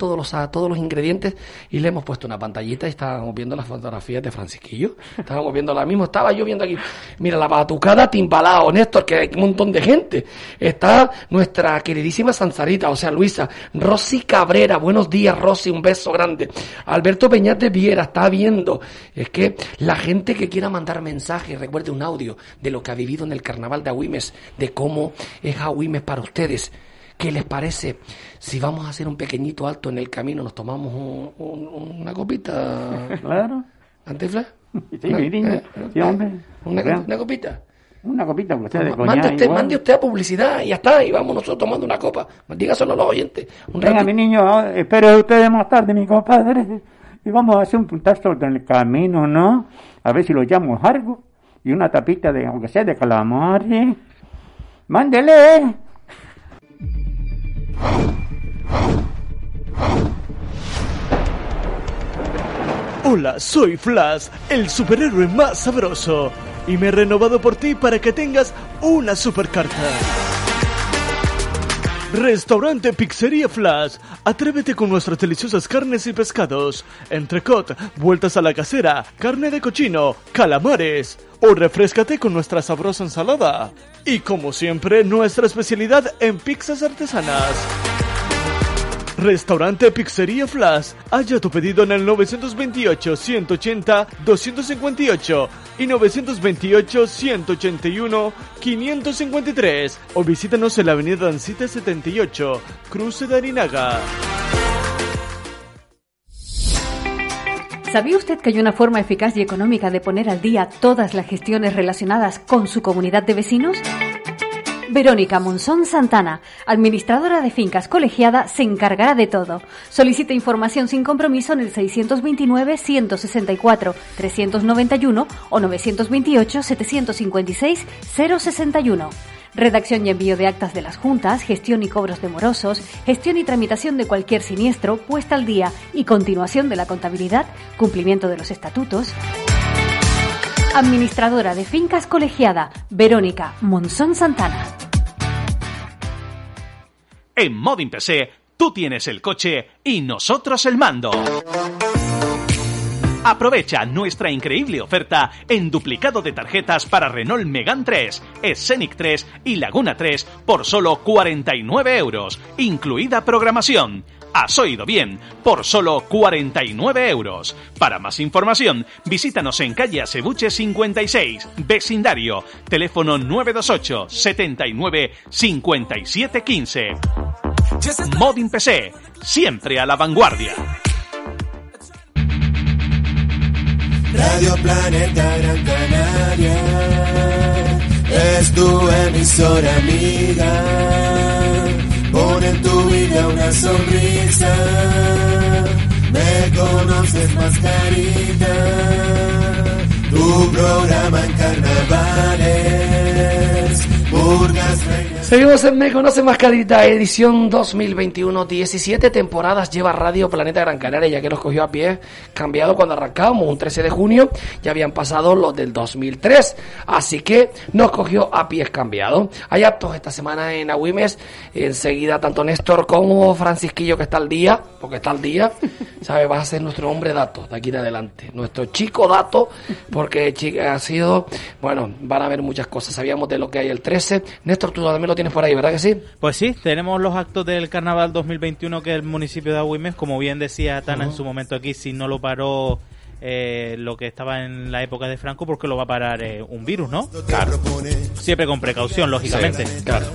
todos los, ingredientes y le hemos puesto una pantallita y estábamos viendo las fotografías de Francisquillo. Estábamos viendo la misma, estaba yo viendo aquí. Mira, la batucada timbalao, Néstor, que hay un montón de gente. Está nuestra queridísima Sansarita, o sea, Luisa. Rosy Cabrera, buenos días, Rosy, un beso grande. Alberto Peñate Viera, está viendo. Es que la gente que quiera mandar mensajes, recuerde un audio de lo que ha vivido en el carnaval de Agüimes, de cómo es Agüimes para ustedes. ¿Qué les parece si vamos a hacer un pequeñito alto en el camino, nos tomamos un- un- una copita? Claro. ¿Antifla? Sí, mi niño. Sí, hombre. Una, Vean. una copita. Una copita usted de Mande usted, igual. mande usted a publicidad y ya está, y vamos nosotros tomando una copa. Dígaselo a los oyentes. Un Venga, mi niño, ah, espere ustedes más tarde, mi compadre. Y vamos a hacer un puntazo en el camino, ¿no? A ver si lo llamo algo. Y una tapita de, aunque sea de calamares. ¡Mándele! Hola, soy Flash, el superhéroe más sabroso. Y me he renovado por ti para que tengas una supercarta. Restaurante Pizzería Flash. Atrévete con nuestras deliciosas carnes y pescados. Entrecot, vueltas a la casera, carne de cochino, calamares. O refrescate con nuestra sabrosa ensalada. Y como siempre, nuestra especialidad en pizzas artesanas. Restaurante Pizzería Flash. Haya tu pedido en el 928-180-258 y 928-181-553 o visítanos en la avenida Ancita 78, Cruce de Arinaga. ¿Sabía usted que hay una forma eficaz y económica de poner al día todas las gestiones relacionadas con su comunidad de vecinos? Verónica Monzón Santana, administradora de fincas colegiada, se encargará de todo. Solicita información sin compromiso en el 629-164-391 o 928-756-061. Redacción y envío de actas de las juntas, gestión y cobros de morosos, gestión y tramitación de cualquier siniestro, puesta al día y continuación de la contabilidad, cumplimiento de los estatutos. Administradora de fincas colegiada, Verónica Monzón Santana. En Modin PC, tú tienes el coche y nosotros el mando. Aprovecha nuestra increíble oferta en duplicado de tarjetas para Renault Megane 3, Scenic 3 y Laguna 3 por solo 49 euros, incluida programación. Has oído bien, por solo 49 euros. Para más información, visítanos en calle Acebuche 56, vecindario, teléfono 928 79 57 15. Modin PC, siempre a la vanguardia. Radio Planeta Gran Canaria es tu emisora amiga. Pon en tu vida una sonrisa. Me conoces mascarita. Tu programa en carnavales. Seguimos en Me Conoce Mascarita, edición 2021. 17 temporadas lleva Radio Planeta Gran Canaria, ya que nos cogió a pie cambiado cuando arrancábamos, un 13 de junio. Ya habían pasado los del 2003, así que nos cogió a pies cambiado. Hay actos esta semana en Agüimes. Enseguida, tanto Néstor como Francisquillo, que está al día, porque está al día, ¿sabe? Va a ser nuestro hombre dato de aquí en adelante. Nuestro chico dato, porque ha sido, bueno, van a haber muchas cosas. Sabíamos de lo que hay el 13. Néstor, tú también lo tienes por ahí, ¿verdad que sí? Pues sí, tenemos los actos del Carnaval 2021 que el municipio de Agüimes, como bien decía Tana en su momento aquí, si no lo paró eh, lo que estaba en la época de Franco, porque lo va a parar eh, un virus, ¿no? Claro. Siempre con precaución, lógicamente. Sí, claro.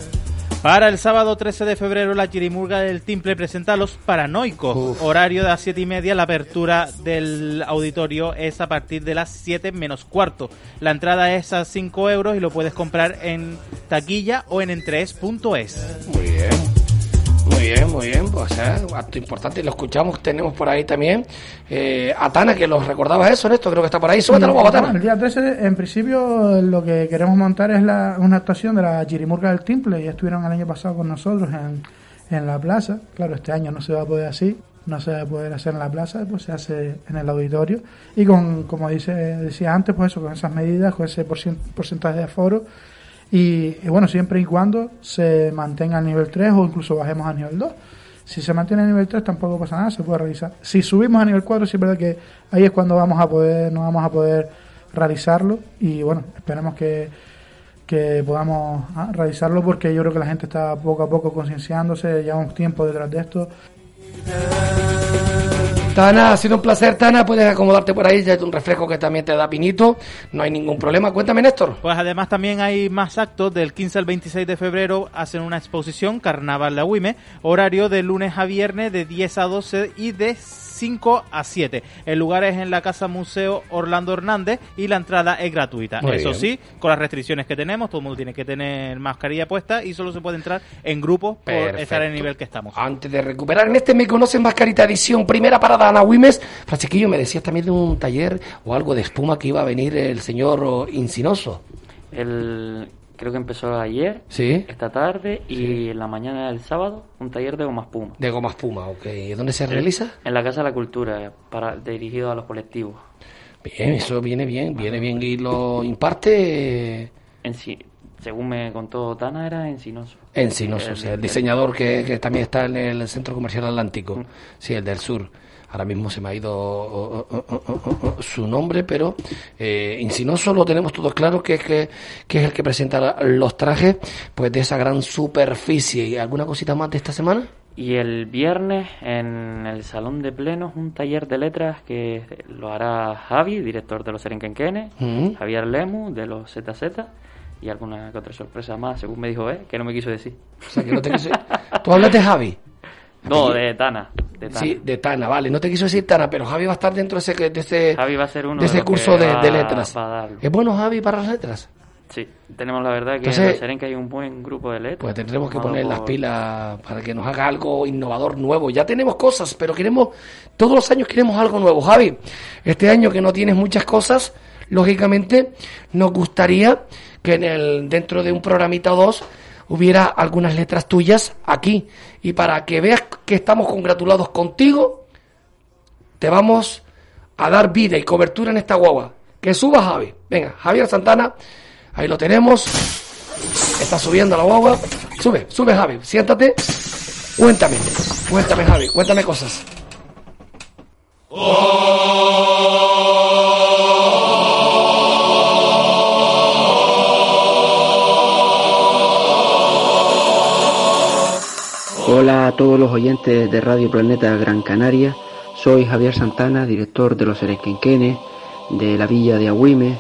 Para el sábado 13 de febrero, la Chirimurga del Timple presenta a los paranoicos. Horario de las 7 y media. La apertura del auditorio es a partir de las 7 menos cuarto. La entrada es a 5 euros y lo puedes comprar en taquilla o en entres.es. Muy bien. Muy bien, muy bien. Pues eh, acto importante, lo escuchamos. Tenemos por ahí también eh, a Tana, que los recordaba eso, Néstor. Creo que está por ahí. Súbete la guagua, Bueno, Tana. el día 13, en principio, lo que queremos montar es la, una actuación de la Chirimurga del Timple. Ya estuvieron el año pasado con nosotros en, en la plaza. Claro, este año no se va a poder así. No se va a poder hacer en la plaza, pues se hace en el auditorio. Y con, como dice, decía antes, pues eso, con esas medidas, con ese porcentaje de aforo. Y, bueno, siempre y cuando se mantenga a nivel 3 o incluso bajemos a nivel 2. Si se mantiene a nivel 3 tampoco pasa nada, se puede realizar. Si subimos a nivel 4, sí es verdad que ahí es cuando vamos a poder, no vamos a poder realizarlo y bueno, esperemos que, que podamos ah, realizarlo porque yo creo que la gente está poco a poco concienciándose, llevamos tiempo detrás de esto. Tana, ha sido un placer, Tana. Puedes acomodarte por ahí, ya hay un refresco que también te da pinito. No hay ningún problema. Cuéntame, Néstor. Pues además también hay más actos. Del 15 al 26 de febrero hacen una exposición, Carnaval de Agüime, horario de lunes a viernes de 10 a 12 y de 5 a 7. El lugar es en la Casa Museo Orlando Hernández y la entrada es gratuita. Muy Eso bien. sí, con las restricciones que tenemos, todo el mundo tiene que tener mascarilla puesta y solo se puede entrar en grupos por Perfecto. estar en el nivel que estamos. Antes de recuperar en este Me Conocen Mascarita edición, primera parada Ana Wimes. Francisquillo, me decías también de un taller o algo de espuma que iba a venir el señor Incinoso. El, creo que empezó ayer, Sí. esta tarde y en la mañana del sábado un taller de goma espuma. De goma espuma, ok. ¿Dónde se realiza? En la Casa de la Cultura, para, dirigido a los colectivos. Bien, eso viene bien, viene bien. ¿Y lo imparte? En sí, según me contó Tana, era encinoso. Encinoso, o sea, el diseñador que, que también está en el Centro Comercial Atlántico, sí, el del sur. Ahora mismo se me ha ido oh, oh, oh, su nombre, pero eh, Encinoso lo tenemos todos claro que es, que, que es el que presenta los trajes pues de esa gran superficie. ¿Y alguna cosita más de esta semana? Y el viernes en el Salón de Plenos un taller de letras que lo hará Javi, director de los Serenquenquenes, Mm. Javier Lemu de los ZZ y alguna que otra sorpresa más, según me dijo, ¿eh? Que no me quiso decir. O sea, que no te quiso- ¿Tú hablas de Javi? No, de Tana. De Tana. Sí, de Tana, vale. No te quiso decir Tana, pero Javi va a estar dentro de ese, de ese, Javi va a ser uno de ese curso que de, va- de letras. ¿Es bueno Javi para las letras? Sí, tenemos la verdad que Entonces- en Serenque hay un buen grupo de letras. Pues tendremos que poner las pilas para que nos haga algo innovador nuevo. Ya tenemos cosas, pero queremos, todos los años queremos algo nuevo. Javi, este año que no tienes muchas cosas, lógicamente nos gustaría que en el, dentro de un programita o dos hubiera algunas letras tuyas aquí. Y para que veas que estamos congratulados contigo, te vamos a dar vida y cobertura en esta guagua. Que suba Javi. Venga, Javier Santana, ahí lo tenemos. Está subiendo la guagua. Sube, sube Javi, siéntate. Cuéntame, cuéntame Javi, cuéntame cosas. Hola todos los oyentes de Radio Planeta Gran Canaria. Soy Javier Santana, director de los Erequenquenes, de la villa de Agüime,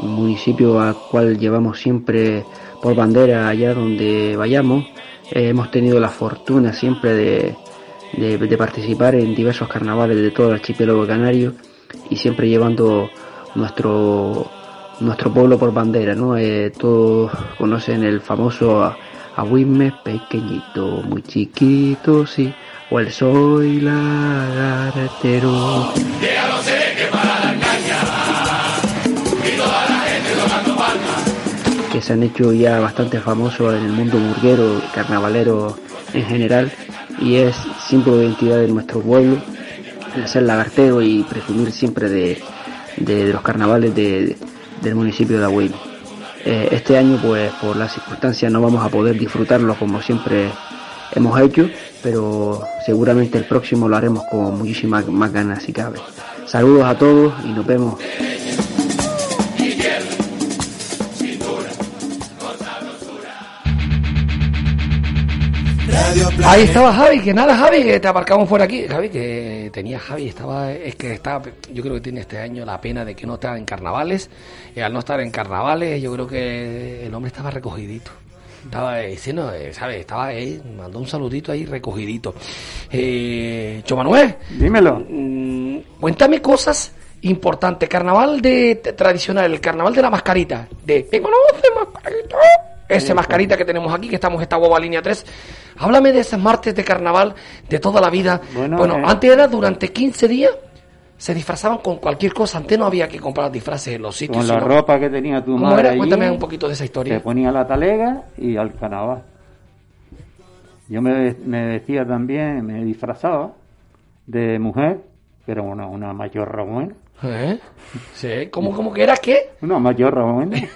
municipio al cual llevamos siempre por bandera allá donde vayamos. Eh, hemos tenido la fortuna siempre de, de- de participar en diversos carnavales de todo el archipiélago canario y siempre llevando nuestro nuestro pueblo por bandera, ¿no? Eh, todos conocen el famoso Agüime pequeñito, muy chiquito, sí, o el soy lagartero. que se han hecho ya bastante famosos en el mundo burguero carnavalero en general y es símbolo de identidad de nuestro pueblo el ser lagartero y presumir siempre de, de- los carnavales de- del municipio de Agüey. Eh, este año pues por las circunstancias no vamos a poder disfrutarlo como siempre hemos hecho, pero seguramente el próximo lo haremos con muchísimas más ganas si cabe. Saludos a todos y nos vemos. Ahí estaba Javi, que nada Javi, que te aparcamos fuera aquí. Javi, que tenía Javi, estaba, es que estaba, yo creo que tiene este año la pena de que no está en carnavales. Y al no estar en carnavales, yo creo que el hombre estaba recogidito. Estaba diciendo, eh, ¿sabes? Estaba ahí, mandó un saludito ahí recogidito. Eh, Cho Manuel. Dímelo. mm, cuéntame cosas importantes. Carnaval de tradicional, el carnaval de la mascarita. De, ¿me conoce mascarita? Ese mascarita que tenemos aquí, que estamos en esta guava línea 3. Háblame de esos martes de carnaval de toda la vida. Bueno, Bueno, eh. antes era durante 15 días, se disfrazaban con cualquier cosa. Antes no había que comprar disfraces en los sitios. Con la sino- ropa que tenía tu ¿Cómo madre era? allí, Cuéntame un poquito de esa historia. Se ponía la talega y al carnaval. Yo me, me vestía también, me disfrazaba de mujer, pero una, una mayor buena. ¿Eh? Sí, ¿cómo, cómo que era qué? Una mayor buena.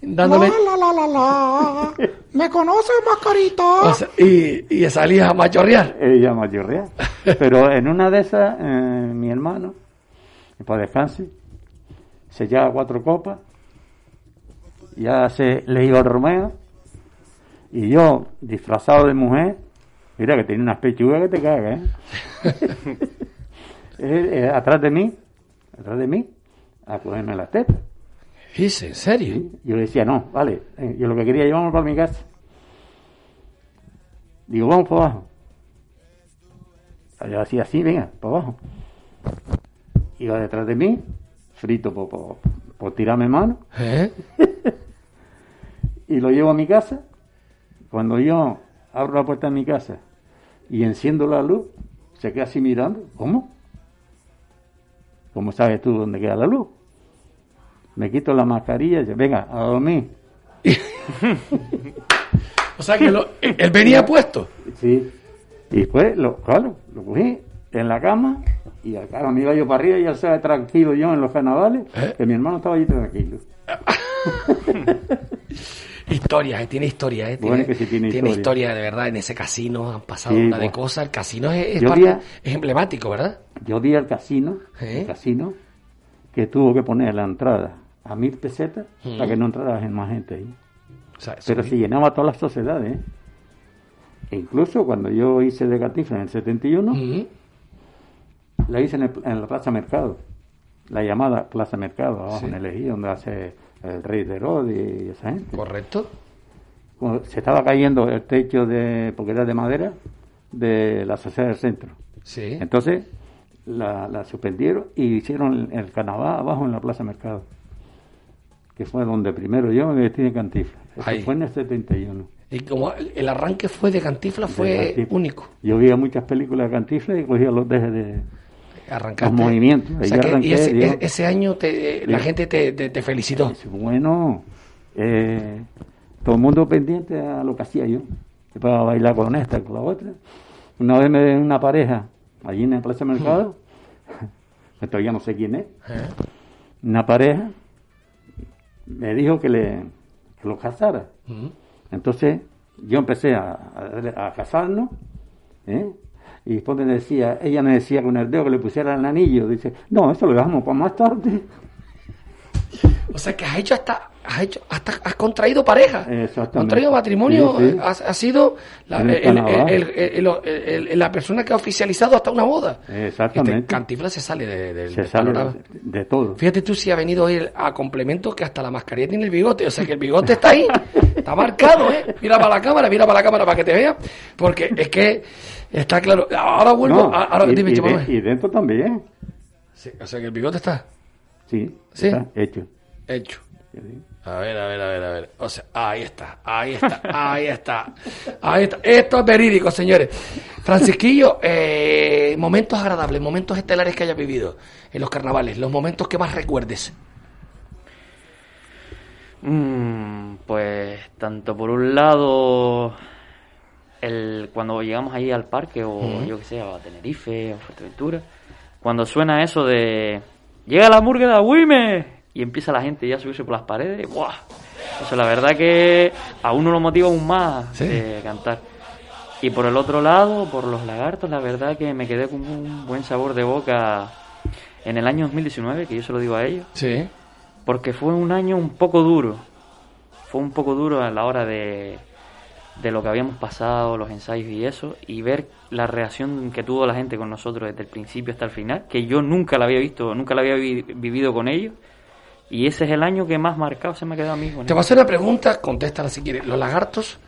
Dándole... La, la, la, la. ¿Me conoces, mascarita? O sea, y, y salías a machorrear. Ella mayorrea. Pero en una de esas, eh, mi hermano, para descanse, se lleva cuatro copas, ya se le iba el Romeo, y yo, disfrazado de mujer, mira que tenía unas pechugas que te cagas, ¿eh? Eh, eh, atrás de mí, atrás de mí, a cogerme las tetas. ¿Dice? ¿En serio? Yo le decía, no, vale, eh, yo lo que quería, llevamos para mi casa. Digo, vamos para abajo. Yo hacía así, venga, para abajo. Iba detrás de mí, frito por, por, por tirarme mano. ¿Eh? y lo llevo a mi casa. Cuando yo abro la puerta de mi casa y enciendo la luz, se queda así mirando. ¿Cómo? ¿Cómo sabes tú dónde queda la luz? Me quito la mascarilla y dice, venga, a dormir. O sea que lo- él venía puesto. Sí. Y después, lo, claro, lo cogí en la cama y claro, me iba yo para arriba y ya estaba tranquilo yo en los carnavales, ¿Eh? que mi hermano estaba allí tranquilo. Historia, eh, tiene historia, eh, Bueno, tiene, que sí tiene tiene historia. historia de verdad en ese casino, han pasado Sí, una de cosas, el casino es, es Yo parte- es emblemático, ¿verdad? Yo vi al casino, ¿Eh? el casino, que tuvo que poner la entrada a mil pesetas Mm. para que no entrara más gente ahí. O sea, eso Pero vi- se llenaba todas las sociedades. ¿eh? E incluso cuando yo hice de Cantinflas en el 71, la hice en, el- en la Plaza Mercado, la llamada Plaza Mercado, abajo Sí. en el Ejido, donde hace el Rey de Herodes y esa gente. Correcto. Cuando se estaba cayendo el techo de, porque era de madera, de la sociedad del centro. Sí. Entonces la, la suspendieron y hicieron el, el carnaval abajo en la Plaza Mercado, que fue donde primero yo me vestí de Cantinflas. Eso fue en el 71. Y como el arranque fue de Cantifla, De fue único. Yo veía muchas películas de Cantinflas y cogía los dejes de Arrancaste. los movimientos. O sea arranqué, y ese, e- ese año te, la gente te, te- te felicitó. Bueno, eh, todo el mundo pendiente a lo que hacía yo. Yo para bailar con esta, con la otra. Una vez me ven una pareja allí en la Plaza Mercado, todavía no sé quién es, una pareja me dijo que le que lo casara. Entonces yo empecé a, a, a casarnos, ¿eh? y después me decía, ella me decía con el dedo que le pusiera el anillo, dice, no, eso lo dejamos para más tarde. O sea que has hecho hasta, has hecho, hasta has contraído pareja. Exactamente. Contraído matrimonio, Sí, sí. ha, ha sido la, el el- el- persona que ha oficializado hasta una boda. Exactamente. Este Cantinflas se sale de, de- Se del sale panorama. de, de todo. Fíjate tú si ha venido hoy a complemento que hasta la mascarilla tiene el bigote. O sea que el bigote está ahí, está marcado, ¿eh? Mira para la cámara, mira para la cámara para que te vea. Porque es que está claro. Ahora vuelvo. No, ahora y, dime, y Chema, de- y dentro también. Sí, o sea que el bigote está. Sí, ¿Sí? está hecho. Hecho. A ver, a ver, a ver, a ver. O sea, ahí está, ahí está, ahí está. Ahí está. Esto es verídico, señores. Francisquillo, eh, momentos agradables, momentos estelares que hayas vivido en los carnavales, los momentos que más recuerdes. Mm, pues tanto por un lado el cuando llegamos ahí al parque o yo que sé, a Tenerife o Fuerteventura, cuando suena eso de llega la murga de Agüime y empieza la gente ya a subirse por las paredes, ¡buah! Eso la verdad que a uno lo motiva aún más Sí. de cantar. Y por el otro lado, por los lagartos, la verdad que me quedé con un buen sabor de boca en el año 2019, que yo se lo digo a ellos Sí. porque fue un año un poco duro. Fue un poco duro a la hora de, de lo que habíamos pasado, los ensayos y eso, y ver la reacción que tuvo la gente con nosotros desde el principio hasta el final, que yo nunca la había visto, nunca la había vi- vivido con ellos, y ese es el año que más marcado se me ha quedado a mí. Te voy a hacer una pregunta, contéstala si quieres. Los lagartos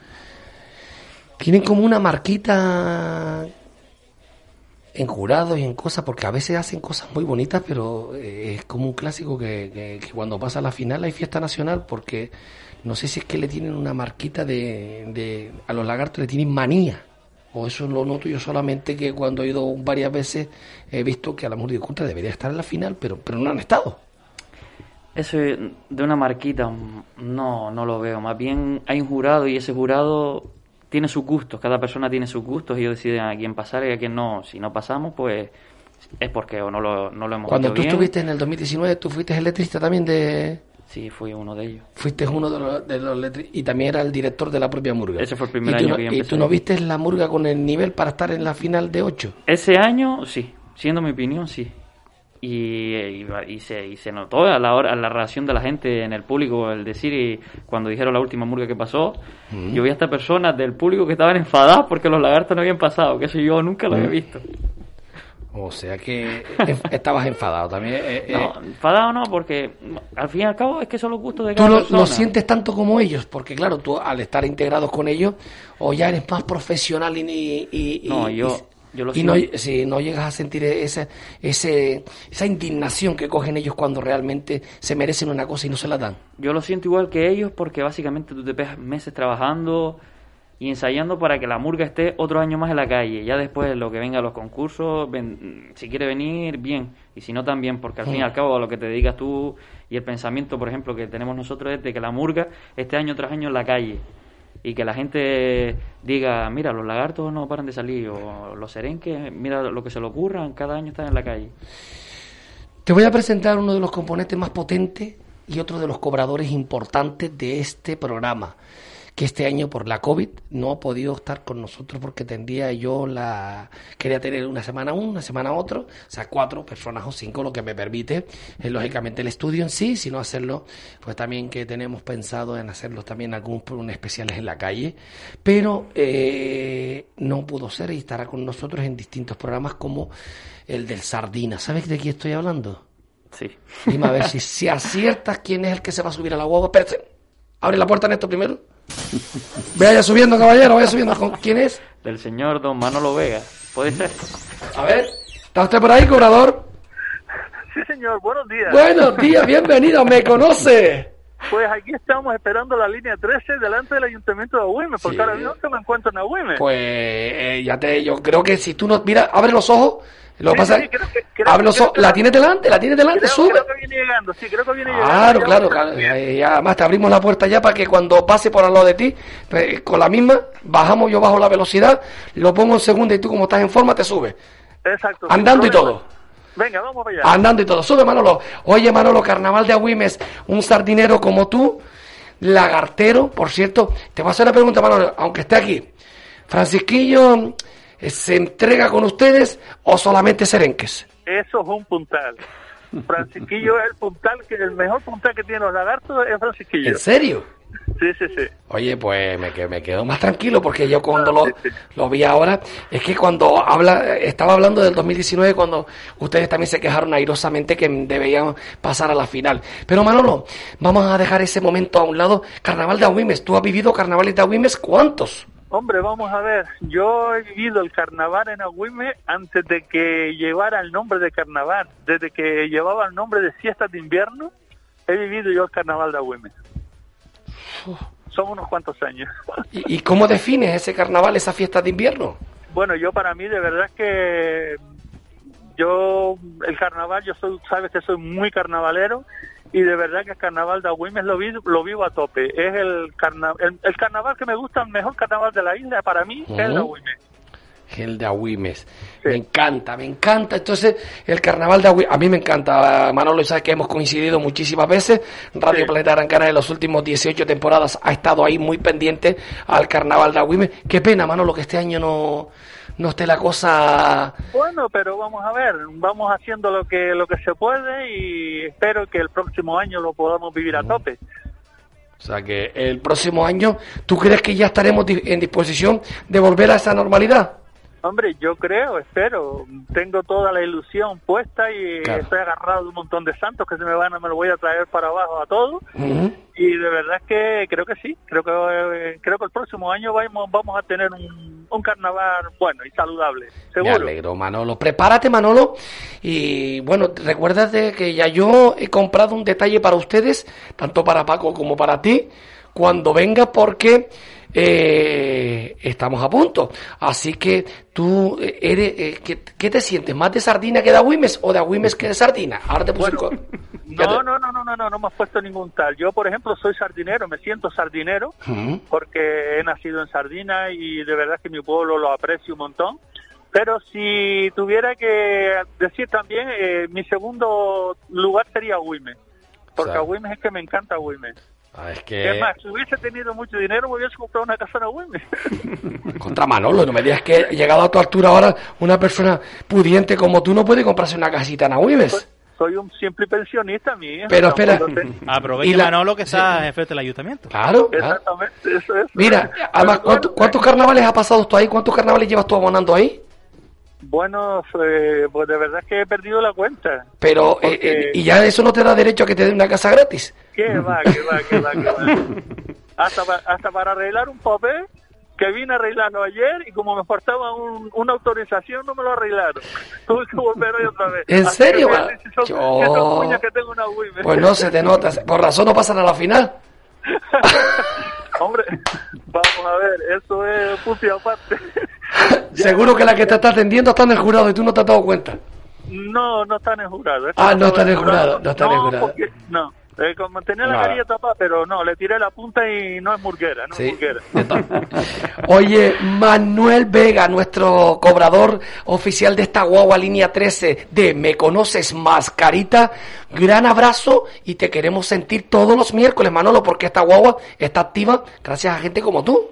tienen como una marquita en jurados y en cosas, porque a veces hacen cosas muy bonitas, pero eh, es como un clásico que, que- que cuando pasa la final hay fiesta nacional, porque no sé si es que le tienen una marquita de, de- a los lagartos le tienen manía. O eso lo noto yo solamente que cuando he ido varias veces he visto que a la mejor "Contra, debería estar en la final, pero, pero no han estado. Eso de una marquita, no, no lo veo. Más bien hay un jurado y ese jurado tiene sus gustos. Cada persona tiene sus gustos y ellos deciden a quién pasar y a quién no. Si no pasamos, pues es porque o no lo, no lo hemos Cuando tú bien. estuviste en el 2019, tú fuiste el letrista también de... Sí, fui uno de ellos. Fuiste uno de los, de los y también era el director de la propia murga. Ese fue el primer ¿Y tú año no- que ¿Y tú no viste la murga con el nivel para estar en la final de 8? Ese año, sí. Siendo mi opinión, sí. Y, y, y se, y se notó a la hora, a la reacción de la gente en el público, el decir, y cuando dijeron la última murga que pasó, Mm. yo vi hasta personas del público que estaban enfadadas porque los lagartos no habían pasado, que eso yo nunca lo había Mm. visto. O sea que enf- estabas enfadado también. eh, eh. No, enfadado no, porque al fin y al cabo es que son los gustos de Tú cada lo, persona. lo sientes tanto como ellos, porque claro, tú al estar integrados con ellos, o ya eres más profesional y... y- y- No, yo- yo lo y no, si no llegas a sentir ese, ese, esa indignación que cogen ellos cuando realmente se merecen una cosa y no se la dan. Yo lo siento igual que ellos porque básicamente tú te pegas meses trabajando y ensayando para que la murga esté otro año más en la calle. Ya después lo que venga a los concursos, ven- si quiere venir, bien. Y si no, también, porque al fin y al cabo a lo que te dedicas tú y el pensamiento, por ejemplo, que tenemos nosotros es de que la murga esté año tras año en la calle. Y que la gente diga, mira, los lagartos no paran de salir, o los serenques, mira lo que se le ocurran, cada año están en la calle. Te voy a presentar uno de los componentes más potentes y otro de los cobradores importantes de este programa, que este año por la COVID no ha podido estar con nosotros porque tendría yo la... Quería tener una semana uno, una semana otro, o sea, cuatro personas o cinco, lo que me permite, eh, lógicamente, el estudio en sí, sino hacerlo, pues también que tenemos pensado en hacerlo también algunos un especiales en la calle, pero eh, no pudo ser y estará con nosotros en distintos programas como el del Sardina. ¿Sabes de quién estoy hablando? Sí. Dime a ver si, si aciertas quién es el que se va a subir a la guagua. Espérate. Abre la puerta en esto primero. Vaya subiendo, caballero, vaya subiendo. ¿Con ¿Quién es? Del señor don Manolo Vega. ¿Puede ser? A ver. ¿Está usted por ahí, cobrador? Sí, señor, buenos días. Buenos días, bienvenido, me conoce. Pues aquí estamos esperando la línea 13 delante del Ayuntamiento de Agüime, porque Sí. ahora mismo que me encuentro en Agüime. Pues eh, ya te, yo creo que si tú no, mira, abre los ojos. Lo Sí, pasa sí, creo que- que- la tienes delante, la tienes delante, creo, sube. creo que viene llegando, sí, creo que viene Claro, llegando. claro, claro. Eh, ya, además te abrimos la puerta ya para que cuando pase por al lado de ti, pues, con la misma, bajamos, yo bajo la velocidad, lo pongo en segunda y tú como estás en forma te subes. Exacto. Andando y todo. Venga, vamos para allá. Andando y todo. Sube, Manolo. Oye, Manolo, Carnaval de Agüimes, un sardinero como tú, lagartero, por cierto. Te voy a hacer una pregunta, Manolo, aunque esté aquí. ¿Francisquillo se entrega con ustedes o solamente serenques? Eso es un puntal. Francisquillo es el puntal, que el mejor puntal que tienen los lagartos es Francisquillo. ¿En serio? Sí, sí, sí. Oye, pues me, que- me quedo más tranquilo porque yo cuando lo, lo vi ahora, es que cuando habla, estaba hablando del 2019 cuando ustedes también se quejaron airosamente que debían pasar a la final. Pero Manolo, vamos a dejar ese momento a un lado. Carnaval de Agüimes, ¿tú has vivido carnavales de Agüimes? ¿Cuántos? Hombre, vamos a ver, yo he vivido el carnaval en Agüime antes de que llevara el nombre de carnaval. Desde que llevaba el nombre de fiestas de invierno, he vivido yo el carnaval de Agüime. Son unos cuantos años. ¿Y, y cómo defines ese carnaval, esa fiesta de invierno? Bueno, yo para mí de verdad es que yo el carnaval, yo soy, sabes que soy muy carnavalero y de verdad que el carnaval de Agüimes lo, vi- lo vivo a tope. Es el, carna, el, el carnaval que me gusta, el mejor carnaval de la isla para mí es el de. Agüimes. El de Agüimes. Me encanta, me encanta. Entonces, el carnaval de Agüimes, a mí me encanta, Manolo, y sabes que hemos coincidido muchísimas veces. Radio Planeta Gran Canaria en los últimos 18 temporadas ha estado ahí muy pendiente al carnaval de Agüimes. Qué pena, Manolo, que este año no, no esté la cosa... Bueno, pero vamos a ver, vamos haciendo lo que lo que se puede y espero que el próximo año lo podamos vivir a tope. O sea que el próximo año, ¿tú crees que ya estaremos en disposición de volver a esa normalidad? Hombre, yo creo, espero, tengo toda la ilusión puesta y Claro. estoy agarrado de un montón de santos que se me van a, me lo voy a traer para abajo a todos y de verdad es que creo que sí, creo que eh, creo que el próximo año vamos vamos a tener un, un carnaval bueno y saludable, Me seguro. alegro, Manolo. Prepárate, Manolo. Y bueno, recuérdate que ya yo he comprado un detalle para ustedes, tanto para Paco como para ti, cuando venga, porque eh, estamos a punto. Así que tú eh, eres, eh, ¿qué, qué te sientes? ¿Más de sardina que de agüimes o de agüimes que de sardina? Ahora te puse Ya No, te- no, no, no, no, no, no me has puesto ningún tal. Yo, por ejemplo, soy sardinero, me siento sardinero porque he nacido en Sardina y de verdad que mi pueblo lo aprecio un montón. Pero si tuviera que decir también, eh, mi segundo lugar sería Agüimes. Porque O sea- Agüimes es que me encanta Agüimes. Ah, es que... Es más, si hubiese tenido mucho dinero, me hubiese comprado una casa en Agüimes. Contra Manolo, no me digas que llegado a tu altura ahora, una persona pudiente como tú no puede comprarse una casita en agüimes. Soy un simple pensionista, mi hija. Pero espera. Aprovecha Y la- Manolo que está en frente del ayuntamiento. Claro, claro. Exactamente, eso es. Mira, además, ¿cuánto- ¿cuántos carnavales ha pasado tú ahí? ¿Cuántos carnavales llevas tú abonando ahí? Bueno, eh, pues de verdad es que he perdido la cuenta. Pero, eh, eh, y ya eso no te da derecho a que te den una casa gratis. ¿Qué va, qué va, qué va, qué va? Hasta, pa- hasta para arreglar un papel que vine a arreglarlo ayer y como me faltaba un- una autorización no me lo arreglaron. Tuve que volver hoy otra vez. ¿En Así serio, que son- Yo- que tengo una. Pues no se te nota. Por razón no pasan a la final. Hombre, vamos a ver, eso es punto y aparte. Seguro que la que te está atendiendo está en el jurado y tú no te has dado cuenta. No, no están en jurado. Ah, no está en el jurado, no está en el jurado. porque- no, eh, como tenía la carilla tapada, pero no, le tiré la punta y no es murguera, no Sí. es murguera. Oye, Manuel Vega, nuestro cobrador oficial de esta guagua línea 13 de Me Conoces Mascarita, gran abrazo y te queremos sentir todos los miércoles, Manolo, porque esta guagua está activa gracias a gente como tú.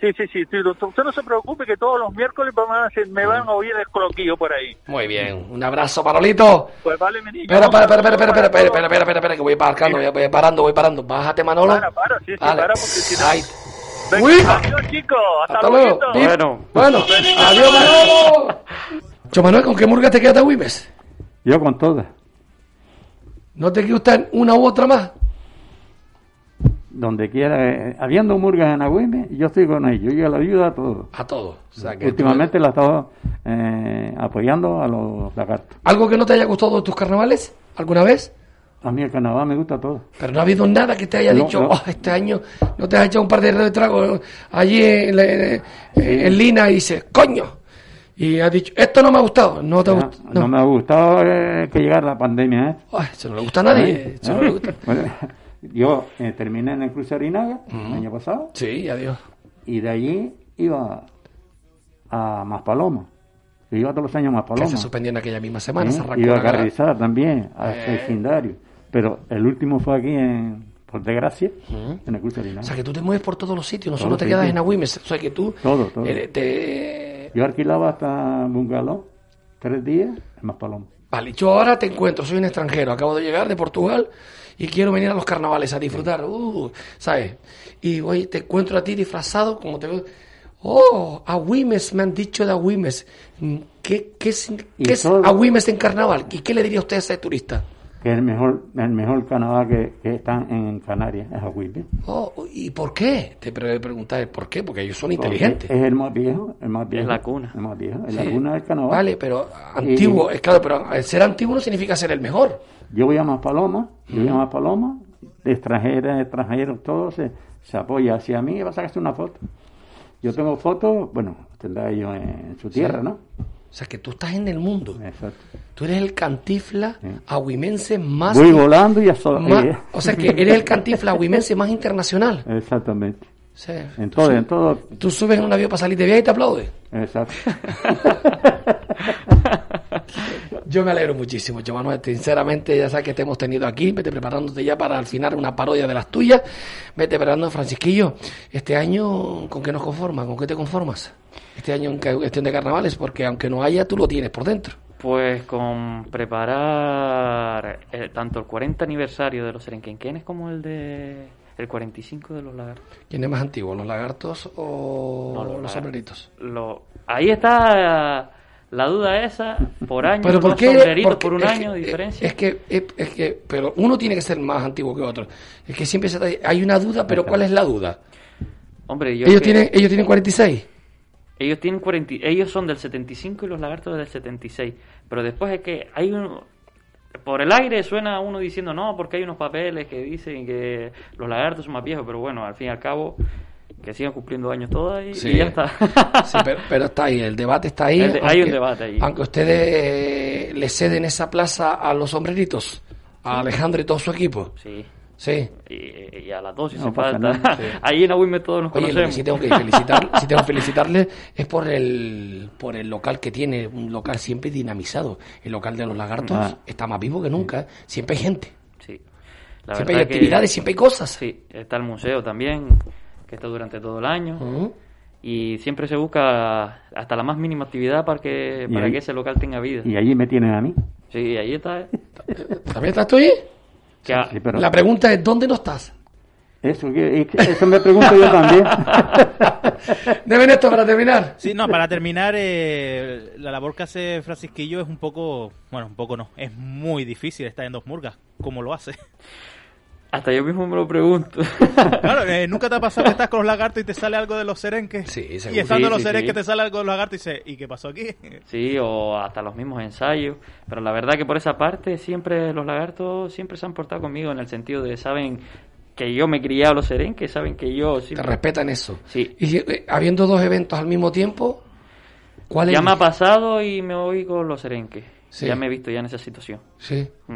Sí, sí, sí, sí, usted usted no se preocupe que todos los miércoles van a hacer- me van a oír el coloquillo por ahí. Muy bien, un abrazo, Manolito. Pues vale, mi niño. Espera, espera, espera, espera, espera, espera, espera, espera, espera, espera, que voy parando, voy, voy parando, voy parando. Bájate, Manolo. Para, para, sí, sí, para, porque si no... Ay, Uy. adiós, chicos. Hasta, Hasta luego. Bueno, bueno, adiós, Manolo. Yo, Manuel, ¿con qué murga te quedas Wimes? Yo con todas. ¿No te gustan una u otra más? Donde quiera, eh, habiendo murgas en Agüime, yo estoy con ellos, yo la ayudo a todos. A todos. O sea, que Últimamente la he estado eh, apoyando a los lagartos. ¿Algo que no te haya gustado de tus carnavales? ¿Alguna vez? A mí el carnaval me gusta todo. Pero no ha habido nada que te haya No, dicho, no. "Oh, este año no te has echado un par de tragos allí en, en- en Lina y dices, coño. Y has dicho, esto no me ha gustado. No te ha gustado. no. me ha gustado eh, que llegara la pandemia. ¿eh? Ay, eso no le gusta a nadie. Eso no le gusta. Yo eh, terminé en el Cruz Arinaga el año pasado. Sí, adiós. Y de allí iba a Maspalomo. Yo iba todos los años a Que Maspalomo. se suspendió en aquella misma semana. Sí, se arrancó Iba a. Carrizal también, a Eh. vecindario. Pero el último fue aquí, en, por desgracia, en el Cruz Arinaga. O sea, que tú te mueves por todos los sitios, no Todos solo te quedas en Agüimes. O sea, que tú Todo, todo. eh, te... Yo alquilaba hasta Bungalow tres días en Maspalomo. Vale, yo ahora te encuentro, soy un extranjero, acabo de llegar de Portugal y quiero venir a los carnavales a disfrutar, uh, ¿sabes? Y hoy te encuentro a ti disfrazado, como te veo. Oh, Agüimes, me han dicho de Agüimes. ¿Qué, qué es, qué es Agüimes en carnaval? ¿Y qué le diría usted a ese turista? Que es el mejor, el mejor carnaval que, que está en Canarias, es Agüimes. Oh, ¿y por qué? Te pre- preguntas por qué, porque ellos son inteligentes. Es el más viejo, el más viejo. la cuna. El más viejo, es Sí. la cuna del carnaval. Vale, pero antiguo, es claro, pero el ser antiguo no significa ser el mejor. Yo voy a Maspaloma, yo voy a Maspaloma, de extranjeras, extranjeros, todos se, se apoya hacia mí y va a sacarse una foto. Yo tengo fotos, bueno, tendrá ellos en su tierra, Sí. ¿no? O sea, que tú estás en el mundo. Exacto. Tú eres el cantifla agüimense más... Voy volando y a so- más-. O sea, que eres el cantifla agüimense más internacional. Exactamente. Sí. En todo, en todo. Tú subes en un avión para salir de viaje y te aplaude. Exacto. Yo me alegro muchísimo, yo Manuel, sinceramente, ya sabes que te hemos tenido aquí, vete preparándote ya para al final una parodia de las tuyas, vete preparando, Francisquillo, este año, ¿con qué nos conformas? ¿Con qué te conformas? Este año en cuestión de carnavales, porque aunque no haya, tú lo tienes por dentro. Pues con preparar eh, tanto el 40 aniversario de los Serenquenquenes como el de el 45 de los lagartos. ¿Quién es más antiguo, los lagartos o No, los los lagartos. sombreritos? Lo- ahí está la duda esa, por año, Pero ¿por qué? sombreritos Porque por un año de diferencia. Es que, es, es que, pero uno tiene que ser más antiguo que otro. Es que siempre se, hay una duda, pero ¿cuál es la duda? Hombre, yo Ellos que- tienen, ellos tienen 46. Ellos tienen 40, y- ellos son del 75 y los lagartos del 76. Pero después es que hay un por el aire suena uno diciendo no, porque hay unos papeles que dicen que los lagartos son más viejos, pero bueno, al fin y al cabo que sigan cumpliendo años todas y, Sí. y ya está. Sí, pero, pero está ahí, el debate está ahí. De- hay un debate ahí. Aunque ustedes eh, le ceden esa plaza a los sombreritos, a Alejandro y todo su equipo. Sí. Sí. Y, y a las dos si No se falta. Sí. Ahí en Agüime todos nos Oye, lo que conocemos. sí tengo que felicitar, sí tengo que felicitarle es por el por el local que tiene, un local siempre dinamizado. El local de los lagartos Ah. está más vivo que nunca. ¿eh? Siempre hay gente. Sí. La Siempre hay que- actividades, siempre hay cosas. Sí, está el museo también, que está durante todo el año. Y siempre se busca hasta la más mínima actividad para que, para ahí- que ese local tenga vida. Y allí me tienen a mí. Sí, ahí está. ¿eh? ¿También estás tú ahí? Que a- Sí, pero- La pregunta es, ¿dónde no estás? Eso, que- eso me pregunto yo también. Deben esto para terminar. Sí, no, para terminar, eh, la labor que hace Francisquillo es un poco, bueno, un poco no, es muy difícil estar en dos murgas. ¿Cómo lo hace? Hasta yo mismo me lo pregunto. Claro, eh, nunca te ha pasado que estás con los lagartos y te sale algo de los serenques. Sí, Y seguro. estando en los Sí, sí, serenques sí. te sale algo de los lagartos y dices, ¿y qué pasó aquí? Sí, o hasta los mismos ensayos. Pero la verdad que por esa parte siempre los lagartos siempre se han portado conmigo en el sentido de saben que yo me he criado a los serenques, saben que yo... Te siempre- respetan eso. Sí. Y eh, habiendo dos eventos al mismo tiempo, ¿cuál es? Ya me ha pasado y me voy con los serenques. Sí. Ya me he visto ya en esa situación. Sí. Mm.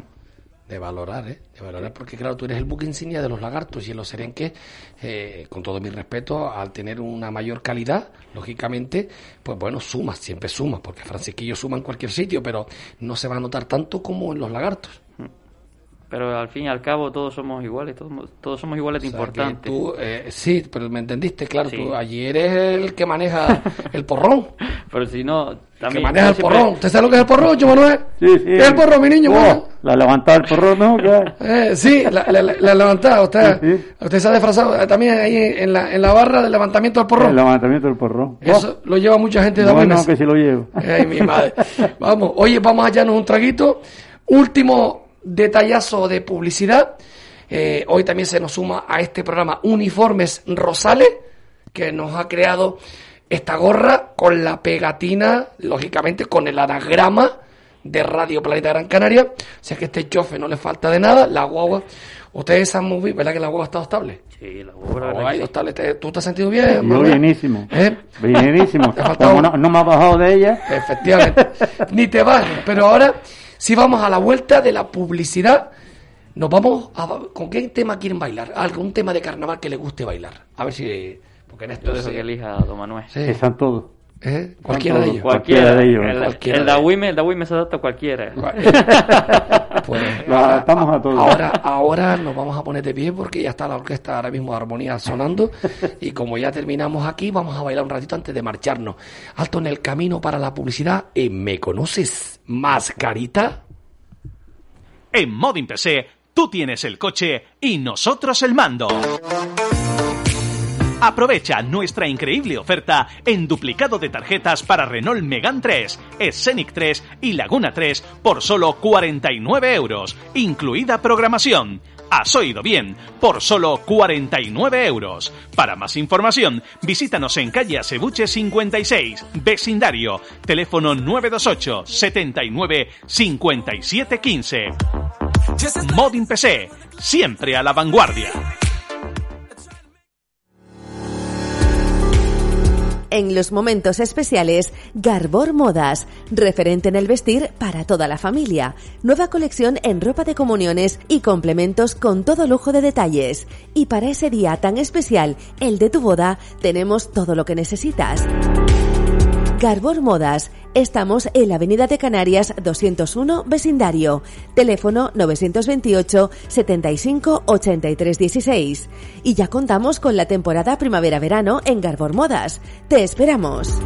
De valorar, ¿eh? De valorar, porque claro, tú eres el buque insignia de los lagartos y en los serenques, eh, con todo mi respeto, al tener una mayor calidad, lógicamente, pues bueno, sumas, siempre sumas, porque Francisquillo suma en cualquier sitio, pero no se va a notar tanto como en los lagartos. Pero al fin y al cabo todos somos iguales, todos, todos somos iguales de O sea, importantes. tú, eh, sí, pero me entendiste, claro, Sí. tú allí eres el que maneja el porrón. Pero si no, también... que maneja el siempre- porrón. ¿Usted sabe lo que es el porrón, Manuel? Sí, sí. ¿Qué es el porrón, mi niño? Bueno? la levantada del porrón, ¿no? Eh, sí, la, la, la- la levantada. Usted, usted se ha disfrazado eh, también ahí en la, en la barra del levantamiento del porrón. El levantamiento del porrón. Eso lo lleva mucha gente de no, Agüimes. no, que sí lo llevo. Ay, mi madre. Vamos, oye, vamos a hallarnos un traguito. Último detallazo de publicidad. Eh, hoy también se nos suma a este programa Uniformes Rosales, que nos ha creado esta gorra con la pegatina, lógicamente con el anagrama de Radio Planeta Gran Canaria. O sea que este chofe no le falta de nada. La guagua, ustedes han movido, ¿verdad que la guagua ha estado estable? Sí, la guagua ha sí. estable. ¿Te- ¿Tú te has sentido bien? Yo bienísimo. ¿Eh? Bienísimo. Te ha faltado- Como no, no me ha bajado de ella. Efectivamente. Ni te vas. Pero ahora, si vamos a la vuelta de la publicidad, nos vamos a... ¿Con qué tema quieren bailar? ¿Algún tema de carnaval que les guste bailar? A ver si... Porque en esto Yo dejo sí. que elija a Don Manuel. Sí. Están todos. ¿Eh? Cualquiera de ellos. Cualquiera, de ellos. El, Cualquiera el de Agüime, el de Agüime se adapta a cualquiera. Pues Los adaptamos a todos. ahora, ahora nos vamos a poner de pie porque ya está la orquesta ahora mismo de armonía sonando y como ya terminamos aquí vamos a bailar un ratito antes de marcharnos. Alto en el camino para la publicidad. en ¿Me conoces, mascarita? En Modin PC, tú tienes el coche y nosotros el mando. Aprovecha nuestra increíble oferta en duplicado de tarjetas para Renault Megane 3, Scenic 3 y Laguna 3 por solo 49 euros, incluida programación. Has oído bien, por solo 49 euros. Para más información, visítanos en calle Asebuche 56, vecindario, teléfono 928 79 57 15. Modin PC, siempre a la vanguardia. En los momentos especiales, Garbor Modas, referente en el vestir para toda la familia. Nueva colección en ropa de comuniones y complementos con todo lujo de detalles. Y para ese día tan especial, el de tu boda, tenemos todo lo que necesitas. Garbor Modas. Estamos en la Avenida de Canarias 201 Vecindario. Teléfono 928 75 83 16. Y ya contamos con la temporada primavera-verano en Garbor Modas. Te esperamos.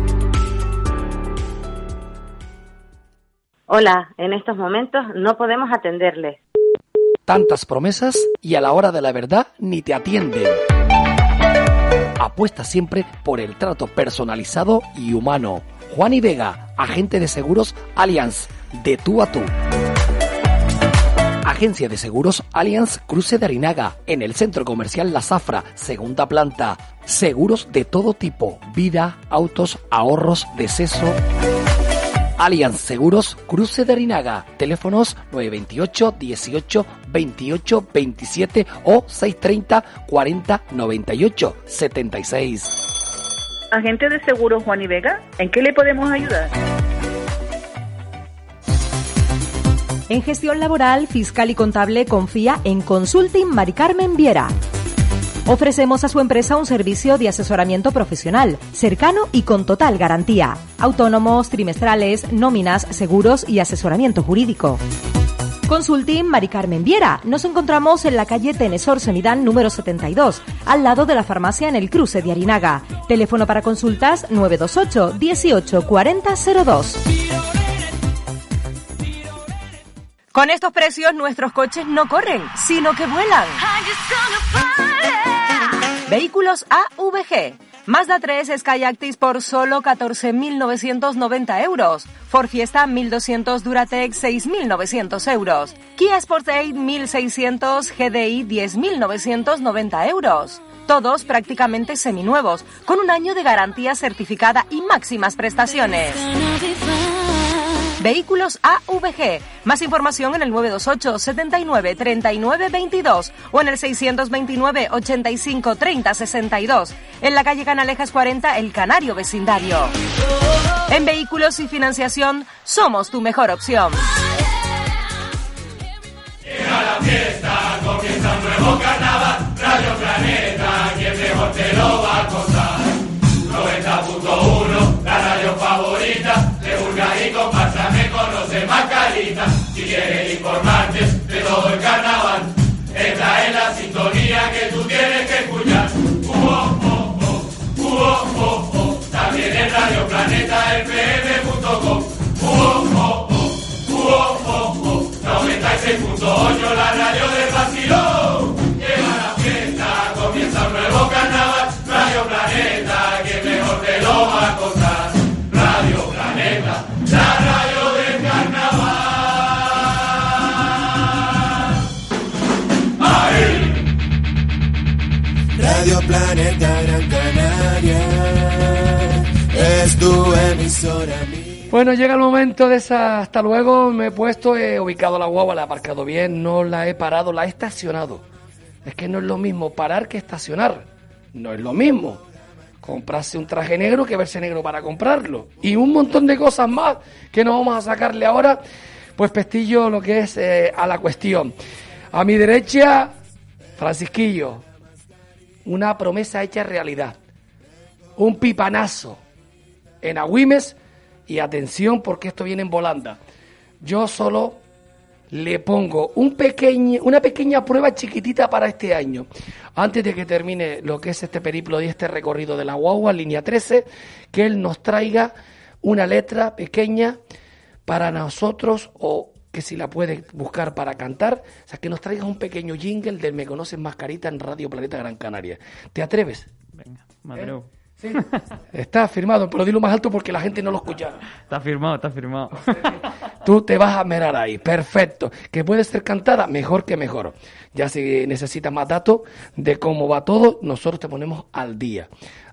Hola, en estos momentos no podemos atenderles. Tantas promesas y a la hora de la verdad ni te atienden. Apuesta siempre por el trato personalizado y humano. Juan y Vega, agente de seguros Allianz, de tú a tú. Agencia de Seguros Allianz Cruce de Arinaga, en el Centro Comercial La Zafra, segunda planta. Seguros de todo tipo, vida, autos, ahorros, deceso. Allianz Seguros Cruce de Arinaga, teléfonos 928 18 28 27 o 630 40 98 76. Agente de seguros Juan y Vega, ¿en qué le podemos ayudar? En gestión laboral, fiscal y contable confía en Consulting Mari Carmen Viera. Ofrecemos a su empresa un servicio de asesoramiento profesional, cercano y con total garantía. Autónomos, trimestrales, nóminas, seguros y asesoramiento jurídico. Consulting Mari Carmen Viera. Nos encontramos en la calle Tenesor Semidán número 72, al lado de la farmacia en el cruce de Arinaga. Teléfono para consultas 928 18 40 02. Con estos precios nuestros coches no corren, sino que vuelan. Vehículos AVG. Mazda 3 Skyactis por solo 14.990 euros. Ford Fiesta 1.200 Duratec 6.900 euros. Kia Sportage 1.600 GDI 10.990 euros. Todos prácticamente seminuevos, con un año de garantía certificada y máximas prestaciones. Vehículos AVG. Más información en el 928 79 39 22 o en el 629 85 30 62. En la calle Canalejas 40, El Canario Vecindario. En vehículos y financiación, somos tu mejor opción. Llega la fiesta, comienza un nuevo carnaval, Radio Planeta, quien mejor te lo va a Si quieres informarte de todo el carnaval, esta es la sintonía que tú tienes que escuchar. Uh, oh, oh, oh, uh, oh. También en Radio Planeta, fm.com. Uh, oh, oh, oh, uh, oh, oh, oh. 96.8, la radio del vacilón. Llega la fiesta, comienza un nuevo carnaval. Radio Planeta, que mejor te lo va a contar. Planeta Gran Canaria es tu emisora. Bueno, llega el momento de esa. Hasta luego. Me he puesto, he ubicado la guagua, la he aparcado bien, no la he parado, la he estacionado. Es que no es lo mismo parar que estacionar. No es lo mismo. Comprarse un traje negro que verse negro para comprarlo. Y un montón de cosas más que no vamos a sacarle ahora. Pues pestillo lo que es eh, a la cuestión. A mi derecha, Francisquillo. Una promesa hecha realidad. Un pipanazo en Agüimes y atención porque esto viene en volanda. Yo solo le pongo un una pequeña prueba chiquitita para este año. Antes de que termine lo que es este periplo y este recorrido de la guagua, línea 13, que él nos traiga una letra pequeña para nosotros o que si la puedes buscar para cantar, o sea, que nos traigas un pequeño jingle del Me Conoces Mascarita en Radio Planeta Gran Canaria. ¿Te atreves? Venga, me atrevo. Sí. Está firmado, pero dilo más alto porque la gente no lo escucha. Está firmado, está firmado. Tú te vas a mirar ahí, perfecto. Que puede ser cantada, mejor que mejor. Ya si necesitas más datos de cómo va todo, nosotros te ponemos al día.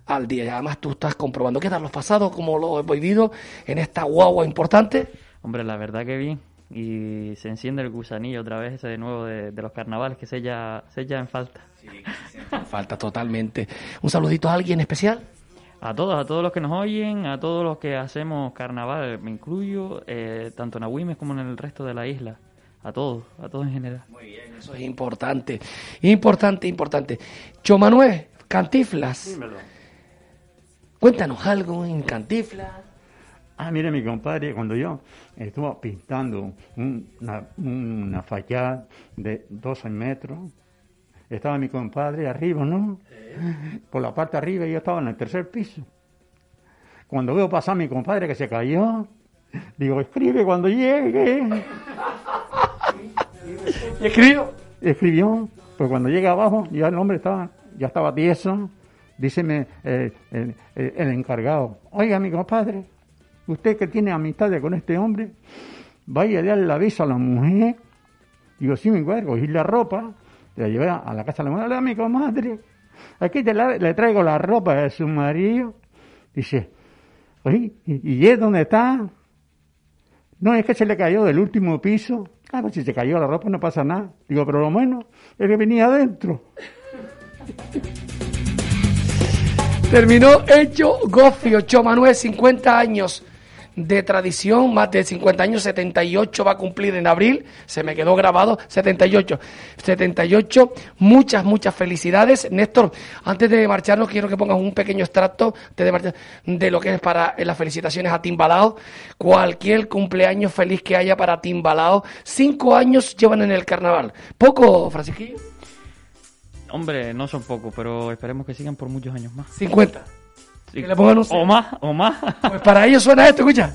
Al día. Y además tú estás comprobando qué tal los pasados, cómo lo he vivido en esta guagua importante. Hombre, la verdad que bien. Y se enciende el gusanillo otra vez ese de nuevo de, de los carnavales que se echa, se echa en falta. Falta totalmente. Un saludito a alguien especial. A todos, a todos los que nos oyen, a todos los que hacemos carnaval, me incluyo, eh, tanto en Agüimes como en el resto de la isla. A todos, a todos en general. Muy bien, eso es importante. Importante, importante. Chomanuel, Cantiflas. Dímelo. Cuéntanos algo en Cantiflas. Ah, mire, mi compadre, cuando yo estuve pintando un- una, una fachada de 12 metros, estaba mi compadre arriba, ¿no? Por la parte de arriba y yo estaba en el tercer piso. Cuando veo pasar a mi compadre que se cayó, digo, escribe cuando llegue. ¿Y escribió? Escribió, pues cuando llega abajo, ya el hombre estaba, ya estaba tieso. Díceme eh, el encargado, oiga, mi compadre, usted que tiene amistad con este hombre, vaya a darle la aviso a la mujer. Digo, sí, mi cuerpo, y la ropa, la llevé a la casa de la mujer, "Hola, mi comadre, aquí te la- le traigo la ropa de su marido. Dice, oye, ¿y, es dónde está? No, es que se le cayó del último piso. Ah, pues si se cayó la ropa no pasa nada. Digo, pero lo menos es que venía adentro. Terminó hecho Gofio Chomanuel, 50 años de tradición, más de 50 años, 78 va a cumplir en abril, se me quedó grabado, 78, 78, muchas, muchas felicidades. Néstor, antes de marcharnos, quiero que pongas un pequeño extracto de, de lo que es para eh, las felicitaciones a Timbalao, cualquier cumpleaños feliz que haya para Timbalao, cinco años llevan en el carnaval. ¿Poco, Francisquillo? Hombre, no son pocos, pero esperemos que sigan por muchos años más. 50. Sí. Que le pongan un O más, o más. Pues para ellos suena esto, escucha.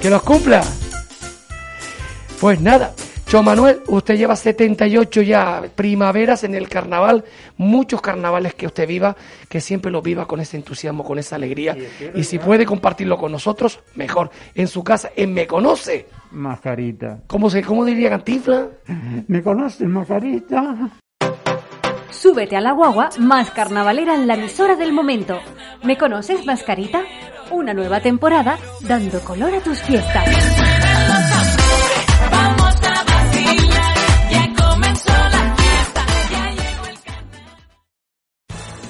Que los cumpla. Pues nada, Cho Manuel, usted lleva 78 ya primaveras en el carnaval, muchos carnavales que usted viva, que siempre lo viva con ese entusiasmo, con esa alegría. Y si puede compartirlo con nosotros, mejor. En su casa, en Me Conoce. Mascarita. ¿Cómo, se, cómo diría Cantifla? ¿Me conoces, Mascarita? Súbete a la guagua más carnavalera en la emisora del momento. ¿Me conoces, Mascarita? Una nueva temporada dando color a tus fiestas.